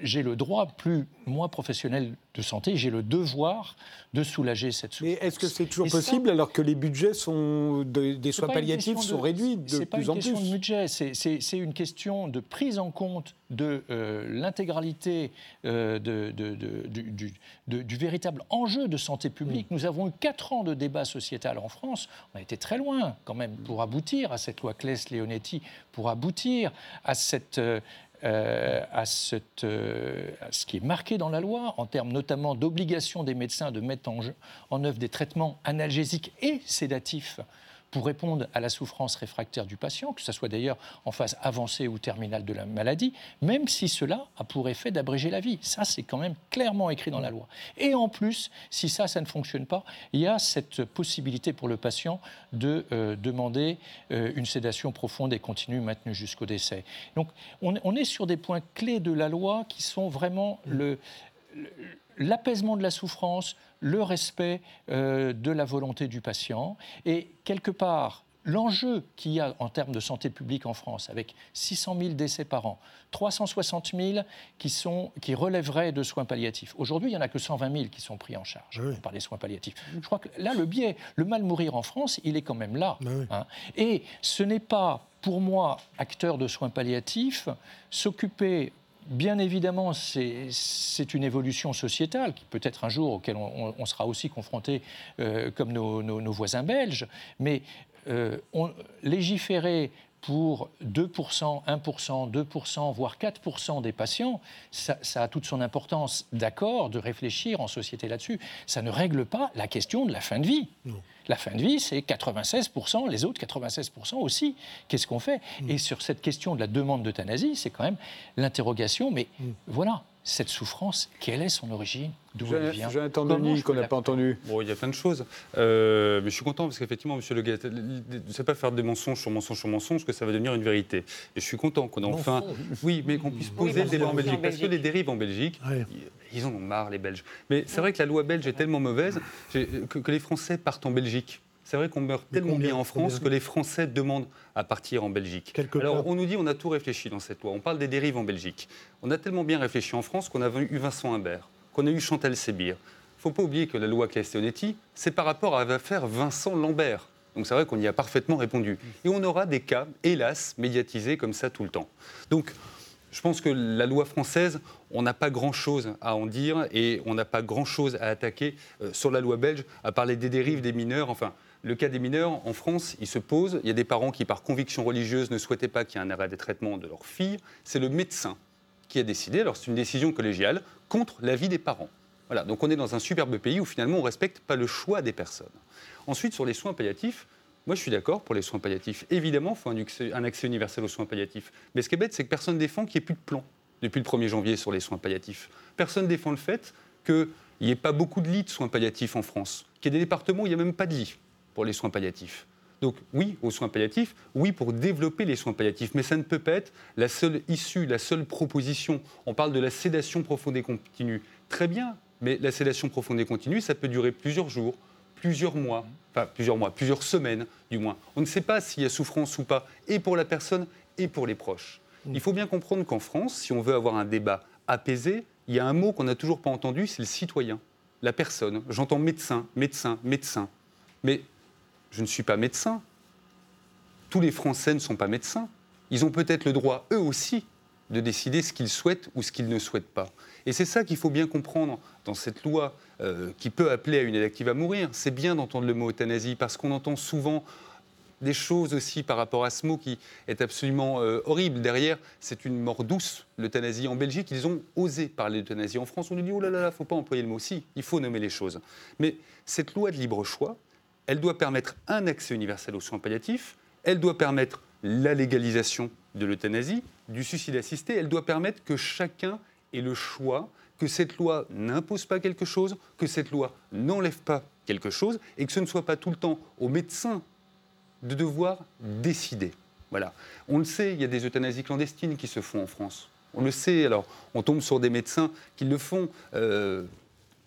j'ai le droit, plus moi professionnel de santé, j'ai le devoir de soulager cette souffrance. Mais est-ce que c'est toujours possible alors que les budgets sont des soins palliatifs sont réduits de plus en plus C'est pas une question de budget, c'est une question de prise en compte de euh, l'intégralité euh, de, du, du, véritable enjeu de santé publique. Mm. Nous avons eu quatre ans de débat sociétal en France. On a été très loin quand même pour aboutir à cette loi Claes-Leonetti, pour aboutir à cette euh, euh, à, euh, ce qui est marqué dans la loi, en termes notamment d'obligation des médecins de mettre en, en œuvre des traitements analgésiques et sédatifs pour répondre à la souffrance réfractaire du patient, que ce soit d'ailleurs en phase avancée ou terminale de la maladie, même si cela a pour effet d'abréger la vie. Ça, c'est quand même clairement écrit dans la loi. Et en plus, si ça, ça ne fonctionne pas, il y a cette possibilité pour le patient de euh, demander euh, une sédation profonde et continue maintenue jusqu'au décès. Donc, on, on, est sur des points clés de la loi qui sont vraiment le l'apaisement de la souffrance, le respect euh, de la volonté du patient. Et quelque part, l'enjeu qu'il y a en termes de santé publique en France, avec 600 000 décès par an, 360 000 qui, sont, qui relèveraient de soins palliatifs. Aujourd'hui, il n'y en a que 120 000 qui sont pris en charge par les soins palliatifs. Je crois que là, le biais, le mal mourir en France, il est quand même là. Hein. Et ce n'est pas, pour moi, acteur de soins palliatifs, s'occuper Bien évidemment, c'est une évolution sociétale qui peut-être un jour auquel on, sera aussi confronté euh, comme nos, voisins belges, mais euh, légiférer pour 2%, 1%, 2%, voire 4% des patients, ça, a toute son importance, d'accord, de réfléchir en société là-dessus. Ça ne règle pas la question de la fin de vie. La fin de vie, c'est 96%, les autres 96% aussi. Qu'est-ce qu'on fait? Mm. Et sur cette question de la demande d'euthanasie, c'est quand même l'interrogation, mais mm. voilà, cette souffrance, quelle est son origine D'où elle vient Jonathan Denis, qu'on n'a pas entendu. Bon, il y a plein de choses. Euh, mais je suis content parce qu'effectivement, monsieur Le Gay, ne sait pas faire des mensonges sur mensonges sur mensonges que ça va devenir une vérité. Et je suis content qu'on ait enfin. Oui, mais qu'on puisse poser le débat en Belgique. Parce que les dérives en Belgique, ils en ont marre, les Belges. Mais c'est vrai que la loi belge est tellement mauvaise que les Français partent en Belgique. C'est vrai qu'on meurt tellement bien en France que les Français demandent à partir en Belgique. Alors on nous dit on a tout réfléchi dans cette loi. On parle des dérives en Belgique. On a tellement bien réfléchi en France qu'on a eu Vincent Imbert, qu'on a eu Chantal Sébir. Il ne faut pas oublier que la loi Castelletti, c'est par rapport à l'affaire Vincent Lambert. Donc c'est vrai qu'on y a parfaitement répondu. Et on aura des cas, hélas, médiatisés comme ça tout le temps. Donc je pense que la loi française, on n'a pas grand-chose à en dire et on n'a pas grand-chose à attaquer euh, sur la loi belge, à parler des dérives des mineurs. Enfin, le cas des mineurs, en France, il se pose. Il y a des parents qui, par conviction religieuse, ne souhaitaient pas qu'il y ait un arrêt des traitements de leur fille. C'est le médecin qui a décidé. Alors, c'est une décision collégiale contre l'avis des parents. Voilà, donc on est dans un superbe pays où finalement on ne respecte pas le choix des personnes. Ensuite, sur les soins palliatifs, moi je suis d'accord pour les soins palliatifs. Évidemment, il faut un accès, universel aux soins palliatifs. Mais ce qui est bête, c'est que personne ne défend qu'il n'y ait plus de plan depuis le 1er janvier sur les soins palliatifs. Personne ne défend le fait qu'il n'y ait pas beaucoup de lits de soins palliatifs en France, qu'il y ait des départements où il n'y a même pas de lits pour les soins palliatifs. Donc oui aux soins palliatifs, oui pour développer les soins palliatifs, mais ça ne peut pas être la seule issue, la seule proposition. On parle de la sédation profonde et continue. Très bien, mais la sédation profonde et continue, ça peut durer plusieurs jours, plusieurs mois, enfin plusieurs mois, plusieurs semaines du moins. On ne sait pas s'il y a souffrance ou pas, et pour la personne et pour les proches. Il faut bien comprendre qu'en France, si on veut avoir un débat apaisé, il y a un mot qu'on n'a toujours pas entendu, c'est le citoyen, la personne. J'entends médecin, médecin, médecin. Mais je ne suis pas médecin. Tous les Français ne sont pas médecins. Ils ont peut-être le droit, eux aussi, de décider ce qu'ils souhaitent ou ce qu'ils ne souhaitent pas. Et c'est ça qu'il faut bien comprendre dans cette loi euh, qui peut appeler à une aide active à mourir. C'est bien d'entendre le mot euthanasie parce qu'on entend souvent des choses aussi par rapport à ce mot qui est absolument euh, horrible. Derrière, c'est une mort douce, l'euthanasie. En Belgique, ils ont osé parler d'euthanasie. En France, on nous dit, oh là là, il ne faut pas employer le mot. Si, il faut nommer les choses. Mais cette loi de libre choix, elle doit permettre un accès universel aux soins palliatifs, elle doit permettre la légalisation de l'euthanasie, du suicide assisté, elle doit permettre que chacun ait le choix, que cette loi n'impose pas quelque chose, que cette loi n'enlève pas quelque chose, et que ce ne soit pas tout le temps aux médecins de devoir décider. Voilà. On le sait, il y a des euthanasies clandestines qui se font en France. On le sait, alors on tombe sur des médecins qui le font. Euh,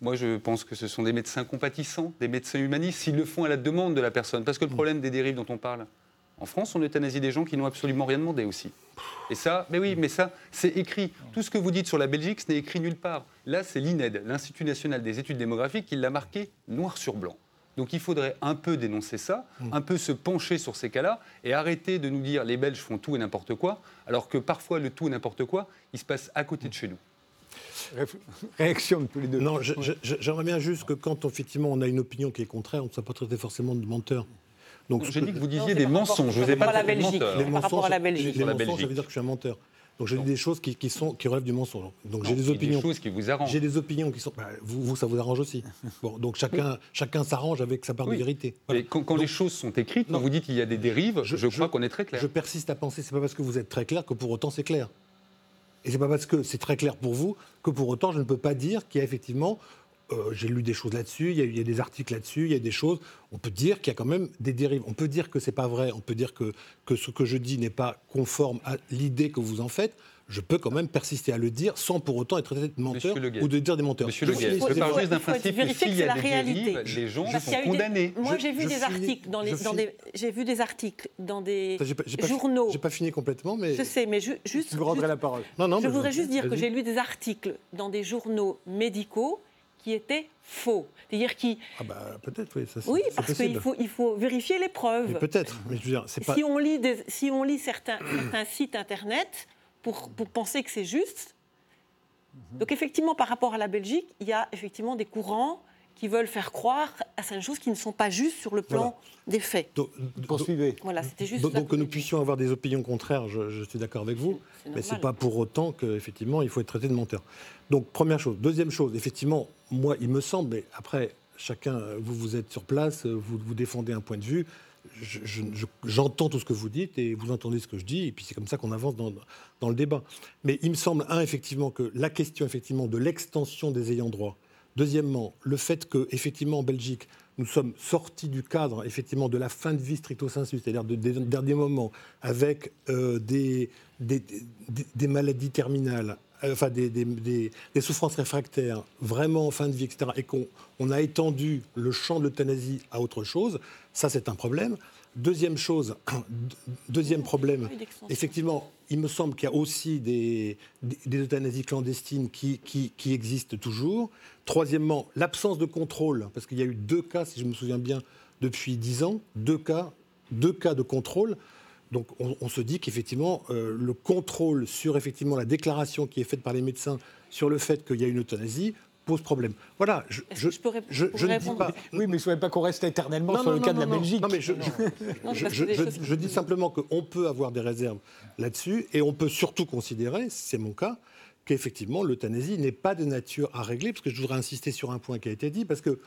moi, je pense que ce sont des médecins compatissants, des médecins humanistes, s'ils le font à la demande de la personne. Parce que le problème des dérives dont on parle, en France, on euthanasie des gens qui n'ont absolument rien demandé aussi. Et ça, mais oui, mais ça, c'est écrit. Tout ce que vous dites sur la Belgique, ce n'est écrit nulle part. Là, c'est l'INED, l'Institut national des études démographiques, qui l'a marqué noir sur blanc. Donc il faudrait un peu dénoncer ça, mm. un peu se pencher sur ces cas-là et arrêter de nous dire les Belges font tout et n'importe quoi, alors que parfois le tout et n'importe quoi, il se passe à côté de chez nous. Réaction de tous les deux. Non, j'aimerais bien juste que quand effectivement on a une opinion qui est contraire, on ne soit pas traité forcément de menteur. Donc, j'ai dit que vous disiez des mensonges. Je vous ai pas la Belgique. Les mensonges, à la Belgique. Les mensonges, ça veut dire que je suis un menteur. Donc j'ai dit des choses qui, qui, sont, qui relèvent du mensonge. Donc j'ai des opinions. Des choses qui vous arrangent. J'ai des opinions qui sont. Bah, vous, vous, ça vous arrange aussi. Bon, donc chacun, chacun s'arrange avec sa part de vérité. Mais quand, les choses sont écrites, quand vous dites qu'il y a des dérives, je, je crois qu'on est très clair. Je persiste à penser, c'est pas parce que vous êtes très clair que pour autant c'est clair. Et c'est pas parce que c'est très clair pour vous que pour autant je ne peux pas dire qu'il y a effectivement euh, j'ai lu des choses là-dessus, il, y, a des articles là-dessus, il y a des choses. On peut dire qu'il y a quand même des dérives. On peut dire que c'est pas vrai, on peut dire que, que ce que je dis n'est pas conforme à l'idée que vous en faites. Je peux quand même persister à le dire sans pour autant être traité de menteur ou de dire des menteurs. Monsieur Le Je Guet, parle faut- juste d'un principe que vérifier s'il que y c'est a la des réalité. dérives, les gens sont condamnés. Moi, j'ai vu des articles dans des, j'ai vu des articles dans des journaux. J'ai pas fini complètement, mais. Je sais, mais ju- juste. Je vous rendrai juste- la parole. Non, non, je voudrais juste dire que j'ai lu des articles dans des journaux médicaux qui étaient faux. C'est-à-dire qui. Ah bah peut-être, oui, ça c'est Oui, parce qu'il faut, il faut vérifier les preuves. peut-être, mais je veux dire, c'est pas. Si on lit, des- si on lit certains, certains sites internet pour, pour penser que c'est juste. Donc effectivement, par rapport à la Belgique, il y a effectivement des courants qui veulent faire croire à certaines choses qui ne sont pas justes sur le plan Voilà. des faits. Donc, Poursuivez. Voilà, c'était juste. donc- que nous puissions avoir des opinions contraires, je, je suis d'accord avec vous, C'est mais c'est normal. pas pour autant qu'effectivement il faut être traité de menteur. Donc première chose. Deuxième chose, effectivement, moi il me semble, mais après chacun, vous vous êtes sur place, vous, vous défendez un point de vue, je- je- je- j'entends tout ce que vous dites et vous entendez ce que je dis, et puis c'est comme ça qu'on avance dans, dans le débat. Mais il me semble, un, effectivement, que la question effectivement de l'extension des ayants droit, Deuxièmement, le fait que, effectivement, en Belgique, nous sommes sortis du cadre, effectivement, de la fin de vie stricto sensu, c'est-à-dire de- des derniers moments, avec euh, des, des, maladies terminales, enfin des, des- des- des souffrances réfractaires, vraiment en fin de vie, etc., et qu'on on a étendu le champ de l'euthanasie à autre chose, ça c'est un problème. Deuxième chose, deuxième problème, effectivement, il me semble qu'il y a aussi des, des, des euthanasies clandestines qui, qui, qui existent toujours. Troisièmement, l'absence de contrôle, parce qu'il y a eu deux cas, si je me souviens bien, depuis dix ans, deux cas, deux cas de contrôle. Donc on, on se dit qu'effectivement, euh, le contrôle sur effectivement la déclaration qui est faite par les médecins sur le fait qu'il y a une euthanasie pose problème. Voilà, je, je, je je- je je ne dis pas. Oui, mais il ne pas qu'on reste éternellement Non, sur non, le non, cas de la. Belgique. Non, mais je, je- je- je- je- je dis simplement qu'on peut avoir des réserves là-dessus et on peut surtout considérer, c'est mon cas, qu'effectivement l'euthanasie n'est pas de nature à régler, parce que je voudrais insister sur un point qui a été dit, parce que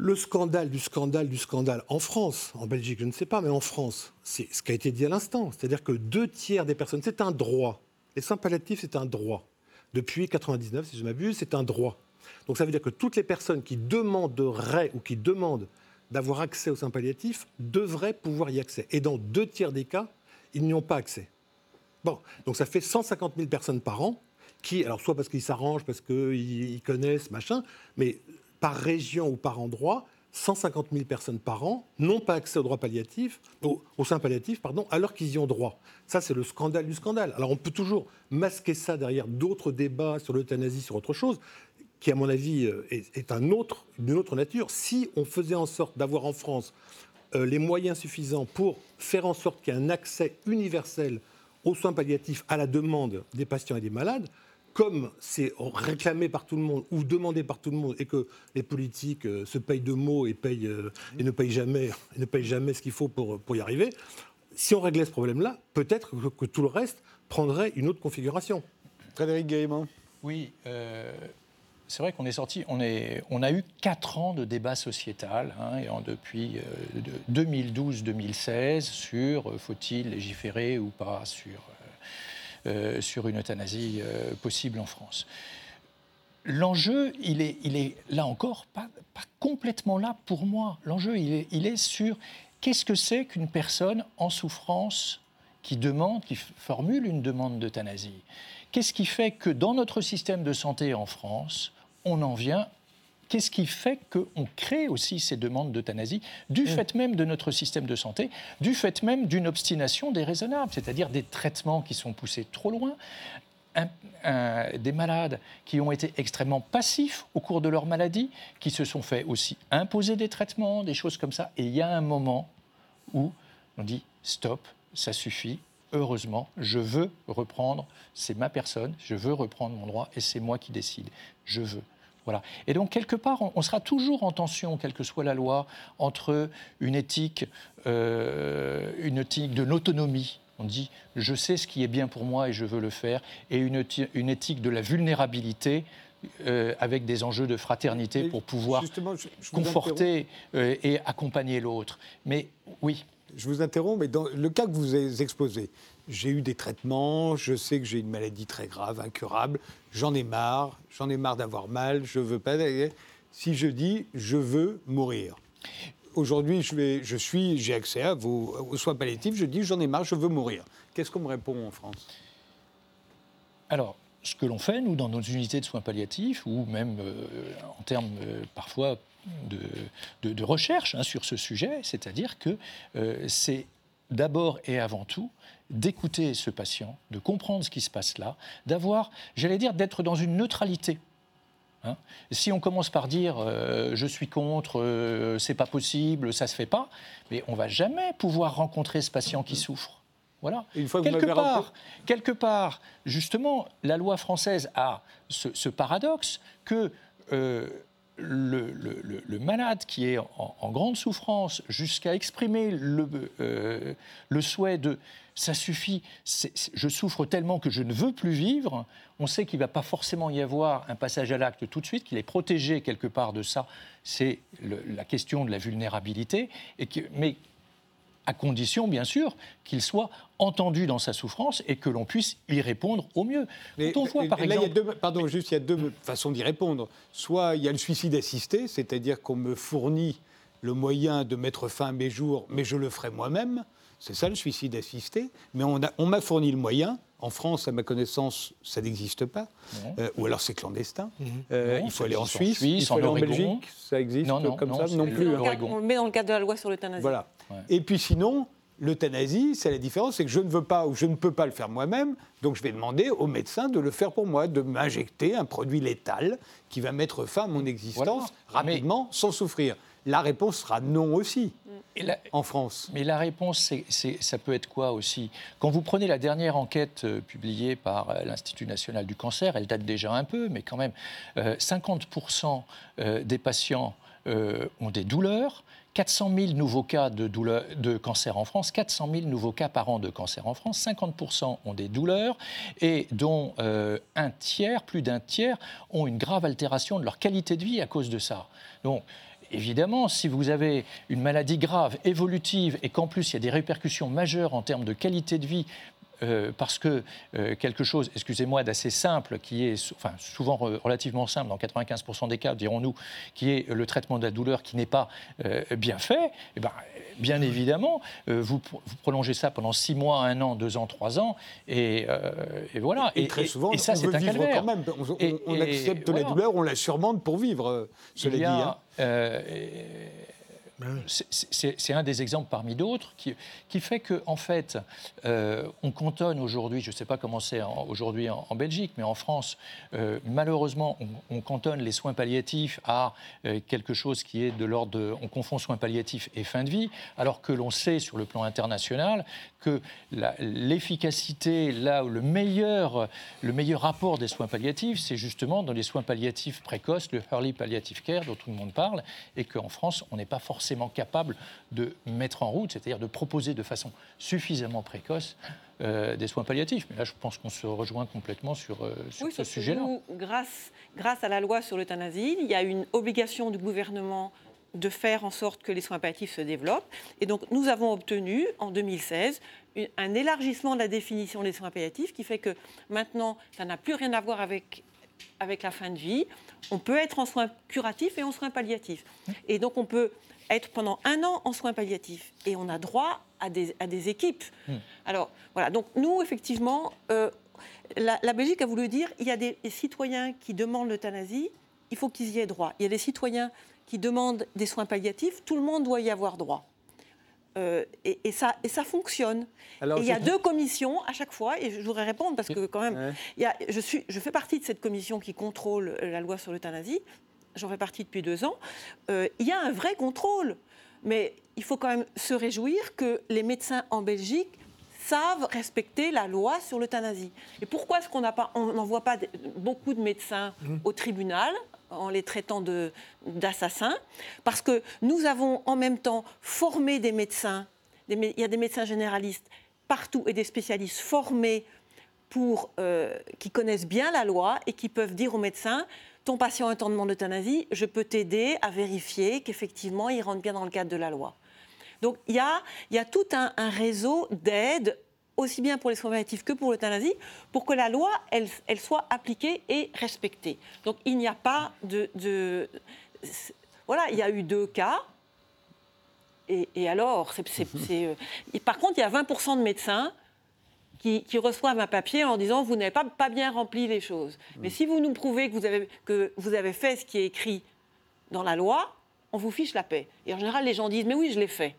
le scandale du scandale du scandale en France, en Belgique, je ne sais pas, mais en France, c'est ce qui a été dit à l'instant. C'est-à-dire que deux tiers des personnes, c'est un droit. Les soins palliatifs, c'est un droit. Depuis 99, si je m'abuse, c'est un droit. Donc ça veut dire que toutes les personnes qui demanderaient ou qui demandent d'avoir accès aux soins palliatifs devraient pouvoir y accéder. Et dans deux tiers des cas, ils n'y ont pas accès. Bon, donc ça fait 150 000 personnes par an qui, alors soit parce qu'ils s'arrangent, parce qu'ils ils connaissent, machin, mais par région ou par endroit, 150 000 personnes par an n'ont pas accès aux droits palliatifs, aux, soins palliatifs, alors qu'ils y ont droit. Ça, c'est le scandale du scandale. Alors on peut toujours masquer ça derrière d'autres débats sur l'euthanasie, sur autre chose, qui, à mon avis, euh, est, d'une autre nature. Si on faisait en sorte d'avoir en France euh, les moyens suffisants pour faire en sorte qu'il y ait un accès universel aux soins palliatifs à la demande des patients et des malades, comme c'est réclamé par tout le monde ou demandé par tout le monde et que les politiques euh, se payent de mots et, payent, euh, et ne, payent jamais, et ne payent jamais ce qu'il faut pour, pour y arriver, si on réglait ce problème-là, peut-être que, que tout le reste prendrait une autre configuration. Frédéric Guérimont. Oui, euh, c'est vrai qu'on est sorti, on, est, on a eu quatre ans de débat sociétal, hein, et en- depuis euh, de 2012-2016, sur euh, faut-il légiférer ou pas sur, sur une euthanasie euh, possible en France. L'enjeu, il est, il est là encore pas, pas complètement là pour moi. L'enjeu, il est, il est sur qu'est-ce que c'est qu'une personne en souffrance qui demande, qui formule une demande d'euthanasie. Qu'est-ce qui fait que dans notre système de santé en France, on en vient Qu'est-ce qui fait qu'on crée aussi ces demandes d'euthanasie du fait même de notre système de santé, du fait même d'une obstination déraisonnable, c'est-à-dire des traitements qui sont poussés trop loin, un- un- des malades qui ont été extrêmement passifs au cours de leur maladie, qui se sont fait aussi imposer des traitements, des choses comme ça. Et il y a un moment où on dit stop, ça suffit. Heureusement, je veux reprendre, c'est ma personne, je veux reprendre mon droit et c'est moi qui décide. Je veux. Voilà. Et donc, quelque part, on, on sera toujours en tension, quelle que soit la loi, entre une éthique, euh, une éthique de l'autonomie. On dit, je sais ce qui est bien pour moi et je veux le faire, et une, une éthique de la vulnérabilité euh, avec des enjeux de fraternité Et pour pouvoir je- je conforter euh, et accompagner l'autre. Mais oui, Je vous interromps, mais dans le cas que vous avez exposé, j'ai eu des traitements, je sais que j'ai une maladie très grave, incurable, j'en ai marre, j'en ai marre d'avoir mal, je veux pas. Si je dis je veux mourir, aujourd'hui je, suis, j'ai accès à vos, aux soins palliatifs, je dis j'en ai marre, je veux mourir. Qu'est-ce qu'on me répond en France? Alors, ce que l'on fait, nous, dans nos unités de soins palliatifs, ou même euh, en termes euh, parfois de, de, recherche hein, sur ce sujet, c'est-à-dire que euh, c'est d'abord et avant tout d'écouter ce patient, de comprendre ce qui se passe là, d'avoir, j'allais dire, d'être dans une neutralité. Hein. si on commence par dire je suis contre, c'est pas possible, ça se fait pas, mais on va jamais pouvoir rencontrer ce patient qui souffre. Voilà. Une fois quelque, part, quelque part, justement, la loi française a ce, paradoxe que euh, le, malade qui est en, grande souffrance jusqu'à exprimer euh, le, souhait de ça suffit, je souffre tellement que je ne veux plus vivre, on sait qu'il ne va pas forcément y avoir un passage à l'acte tout de suite, qu'il est protégé quelque part de ça, c'est la question de la vulnérabilité, mais à condition, bien sûr, qu'il soit entendu dans sa souffrance et que l'on puisse y répondre au mieux. on voit, par exemple... il y a deux, pardon, juste, il y a deux façons d'y répondre. Soit il y a le suicide assisté, c'est-à-dire qu'on me fournit le moyen de mettre fin à mes jours, mais je le ferai moi-même. C'est ça le suicide assisté. Mais on m'a fourni le moyen. En France, à ma connaissance, ça n'existe pas. Euh, ou alors c'est clandestin. Mhm. Euh, il faut aller en Suisse, il faut aller en Belgique. Ça existe comme ça Non plus. Hein. On le met dans le cadre de la loi sur l'euthanasie. Voilà. Et puis sinon, l'euthanasie, c'est la différence, c'est que je ne veux pas ou je ne peux pas le faire moi-même, donc je vais demander au médecin de le faire pour moi, de m'injecter un produit létal qui va mettre fin à mon existence rapidement, sans souffrir. La réponse sera non aussi. en France. Mais la réponse, c'est, ça peut être quoi aussi? Quand vous prenez la dernière enquête euh, publiée par euh, l'Institut national du cancer, elle date déjà un peu, mais quand même, 50% euh, des patients ont des douleurs, 400 000 nouveaux cas de, douleur, de cancer en France, 400 000 nouveaux cas par an de cancer en France, 50% ont des douleurs et dont euh, un tiers, plus d'un tiers, ont une grave altération de leur qualité de vie à cause de ça. Donc, évidemment, si vous avez une maladie grave, évolutive, et qu'en plus il y a des répercussions majeures en termes de qualité de vie euh, parce que euh, quelque chose, excusez-moi, d'assez simple, qui est enfin, souvent relativement simple, dans 95% des cas, dirons-nous, qui est le traitement de la douleur qui n'est pas euh, bien fait, et eh ben, bien évidemment, vous, prolongez ça pendant 6 mois, 1 an, 2 ans, 3 ans, et, voilà. Et, très souvent, ça, on veut vivre quand même. On, accepte la douleur, on la surmonte pour vivre, cela dit. Hein. Ben c'est un des exemples parmi d'autres qui, fait qu'en en fait, euh, on cantonne aujourd'hui, je ne sais pas comment c'est aujourd'hui en, Belgique, mais en France, euh, malheureusement, on, cantonne les soins palliatifs à euh, quelque chose qui est de l'ordre de. On confond soins palliatifs et fin de vie, alors que l'on sait sur le plan international que l'efficacité, là où le meilleur, le meilleur rapport des soins palliatifs, c'est justement dans les soins palliatifs précoces, le early palliative care dont tout le monde parle, et qu'en France, on n'est pas forcément capable de mettre en route, c'est-à-dire de proposer de façon suffisamment précoce euh, des soins palliatifs. Mais là, je pense qu'on se rejoint complètement sur, euh, ce sujet-là. Grâce, grâce à la loi sur l'euthanasie, il y a une obligation du gouvernement de faire en sorte que les soins palliatifs se développent. Et donc, nous avons obtenu, en 2016, un élargissement de la définition des soins palliatifs qui fait que maintenant, ça n'a plus rien à voir avec, avec la fin de vie. On peut être en soins curatifs et en soins palliatifs. Et donc, on peut être pendant un an en soins palliatifs. Et on a droit à des, à des équipes. Hmm. Alors, voilà. Donc, nous, effectivement, euh, la, Belgique a voulu dire il y a des, citoyens qui demandent l'euthanasie, il faut qu'ils y aient droit. Il y a des citoyens qui demandent des soins palliatifs, tout le monde doit y avoir droit. Euh, et, ça, et ça fonctionne. Alors, il y a deux commissions à chaque fois, et je voudrais répondre parce que quand même, il y a, je, suis, je fais partie de cette commission qui contrôle la loi sur l'euthanasie j'en fais partie depuis deux ans, euh, il y a un vrai contrôle. Mais il faut quand même se réjouir que les médecins en Belgique savent respecter la loi sur l'euthanasie. Et pourquoi est-ce qu'on n'envoie pas beaucoup de médecins mmh. au tribunal en les traitant d'assassins? Parce que nous avons en même temps formé des médecins, il y a des médecins généralistes partout et des spécialistes formés pour, euh, qui connaissent bien la loi et qui peuvent dire aux médecins ton patient a un temps de d'euthanasie, je peux t'aider à vérifier qu'effectivement, il rentre bien dans le cadre de la loi. Donc, il y a, y a tout un, réseau d'aide aussi bien pour les soins palliatifs que pour l'euthanasie, pour que la loi, elle, elle, soit appliquée et respectée. Donc il n'y a pas de, de, Voilà, il y a eu deux cas. Et, et alors, c'est, euh, par contre, il y a 20% de médecins qui, reçoivent un papier en disant vous n'avez pas, pas bien rempli les choses. Mais si vous nous prouvez que vous, avez, que vous avez fait ce qui est écrit dans la loi, on vous fiche la paix. Et en général, les gens disent mais oui, je l'ai fait.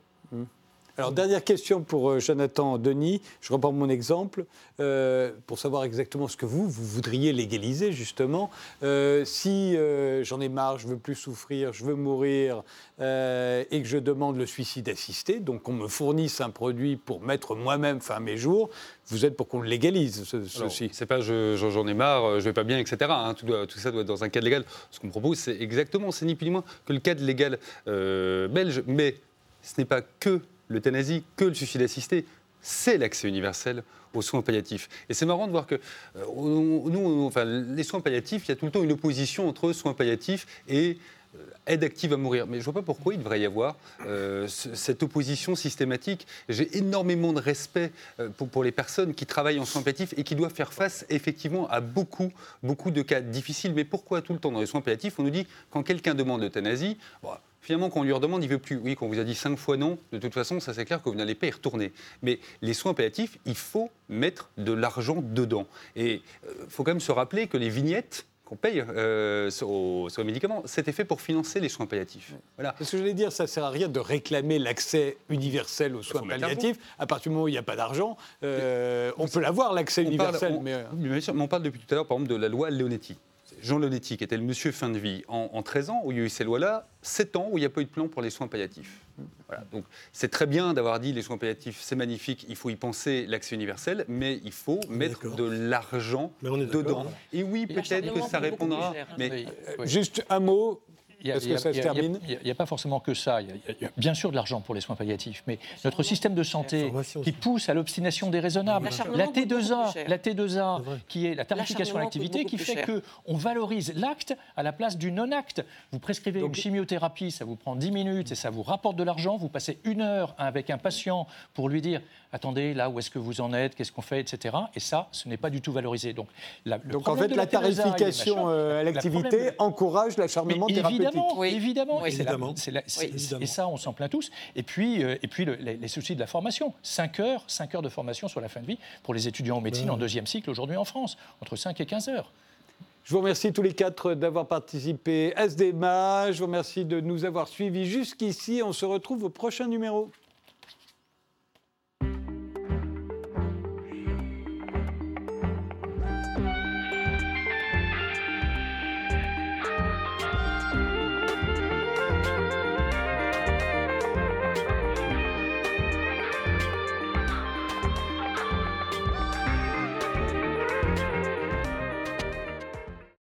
Alors, dernière question pour euh, Jonathan Denis. Je reprends mon exemple euh, pour savoir exactement ce que vous, vous voudriez légaliser, justement. Euh, si j'en ai marre, je veux plus souffrir, je veux mourir et que je demande le suicide assisté, donc qu'on me fournisse un produit pour mettre moi-même fin à mes jours, vous êtes pour qu'on le légalise, ceci C'est pas j'en ai marre, je vais pas bien, etc. Hein. tout, tout, ça doit être dans un cadre légal. Ce qu'on propose, c'est exactement, c'est ni plus ni moins que le cadre légal belge, mais ce n'est pas que l'euthanasie que le suicide assisté, c'est l'accès universel aux soins palliatifs. Et c'est marrant de voir que euh, nous, enfin, les soins palliatifs, il y a tout le temps une opposition entre soins palliatifs et euh, aide active à mourir. Mais je ne vois pas pourquoi il devrait y avoir euh, cette opposition systématique. J'ai énormément de respect pour, pour, les personnes qui travaillent en soins palliatifs et qui doivent faire face effectivement à beaucoup, beaucoup de cas difficiles. Mais pourquoi tout le temps dans les soins palliatifs, on nous dit quand quelqu'un demande l'euthanasie, finalement, quand on lui redemande, il veut plus. Oui, quand on vous a dit cinq fois non, de toute façon, ça c'est clair que vous n'allez pas y retourner. Mais les soins palliatifs, il faut mettre de l'argent dedans. Et il euh, faut quand même se rappeler que les vignettes qu'on paye euh, sur, les médicaments, c'était fait pour financer les soins palliatifs. Voilà. Ce que je voulais dire, ça ne sert à rien de réclamer l'accès universel aux soins palliatifs. À partir du moment où il n'y a pas d'argent, euh, on peut l'avoir, l'accès universel. mais... on parle depuis tout à l'heure, par exemple, de la loi Leonetti. Jean Leonetti, qui était le monsieur fin de vie, en, 13 ans, où il y a eu ces lois-là, 7 ans où il n'y a pas eu de plan pour les soins palliatifs. Donc c'est très bien d'avoir dit les soins palliatifs, c'est magnifique, il faut y penser l'accès universel, mais il faut mettre de l'argent dedans. Et oui, peut-être que ça répondra. Mais juste un mot est-ce que ça se termine Il n'y a, pas forcément que ça. Il y, a, bien sûr de l'argent pour les soins palliatifs, mais notre système de santé qui pousse à l'obstination déraisonnable, la T2A, la T2A qui est la tarification à l'activité, qui fait qu'on valorise l'acte à la place du non-acte. Vous prescrivez une chimiothérapie, ça vous prend 10 minutes et ça vous rapporte de l'argent. Vous passez une heure avec un patient pour lui dire attendez, là, où est-ce que vous en êtes, qu'est-ce qu'on fait, etc. Et ça, ce n'est pas du tout valorisé. Donc, Donc en fait, la, tarification euh, à l'activité encourage l'acharnement thérapeutique. Évidemment, évidemment. Et, ça, on s'en plaint tous. Et puis, euh, et puis les, soucis de la formation. 5 heures, 5 heures de formation sur la fin de vie pour les étudiants en médecine en deuxième cycle aujourd'hui en France, entre 5 et 15 heures. Je vous remercie tous les quatre d'avoir participé à ce débat. Je vous remercie de nous avoir suivis jusqu'ici. On se retrouve au prochain numéro.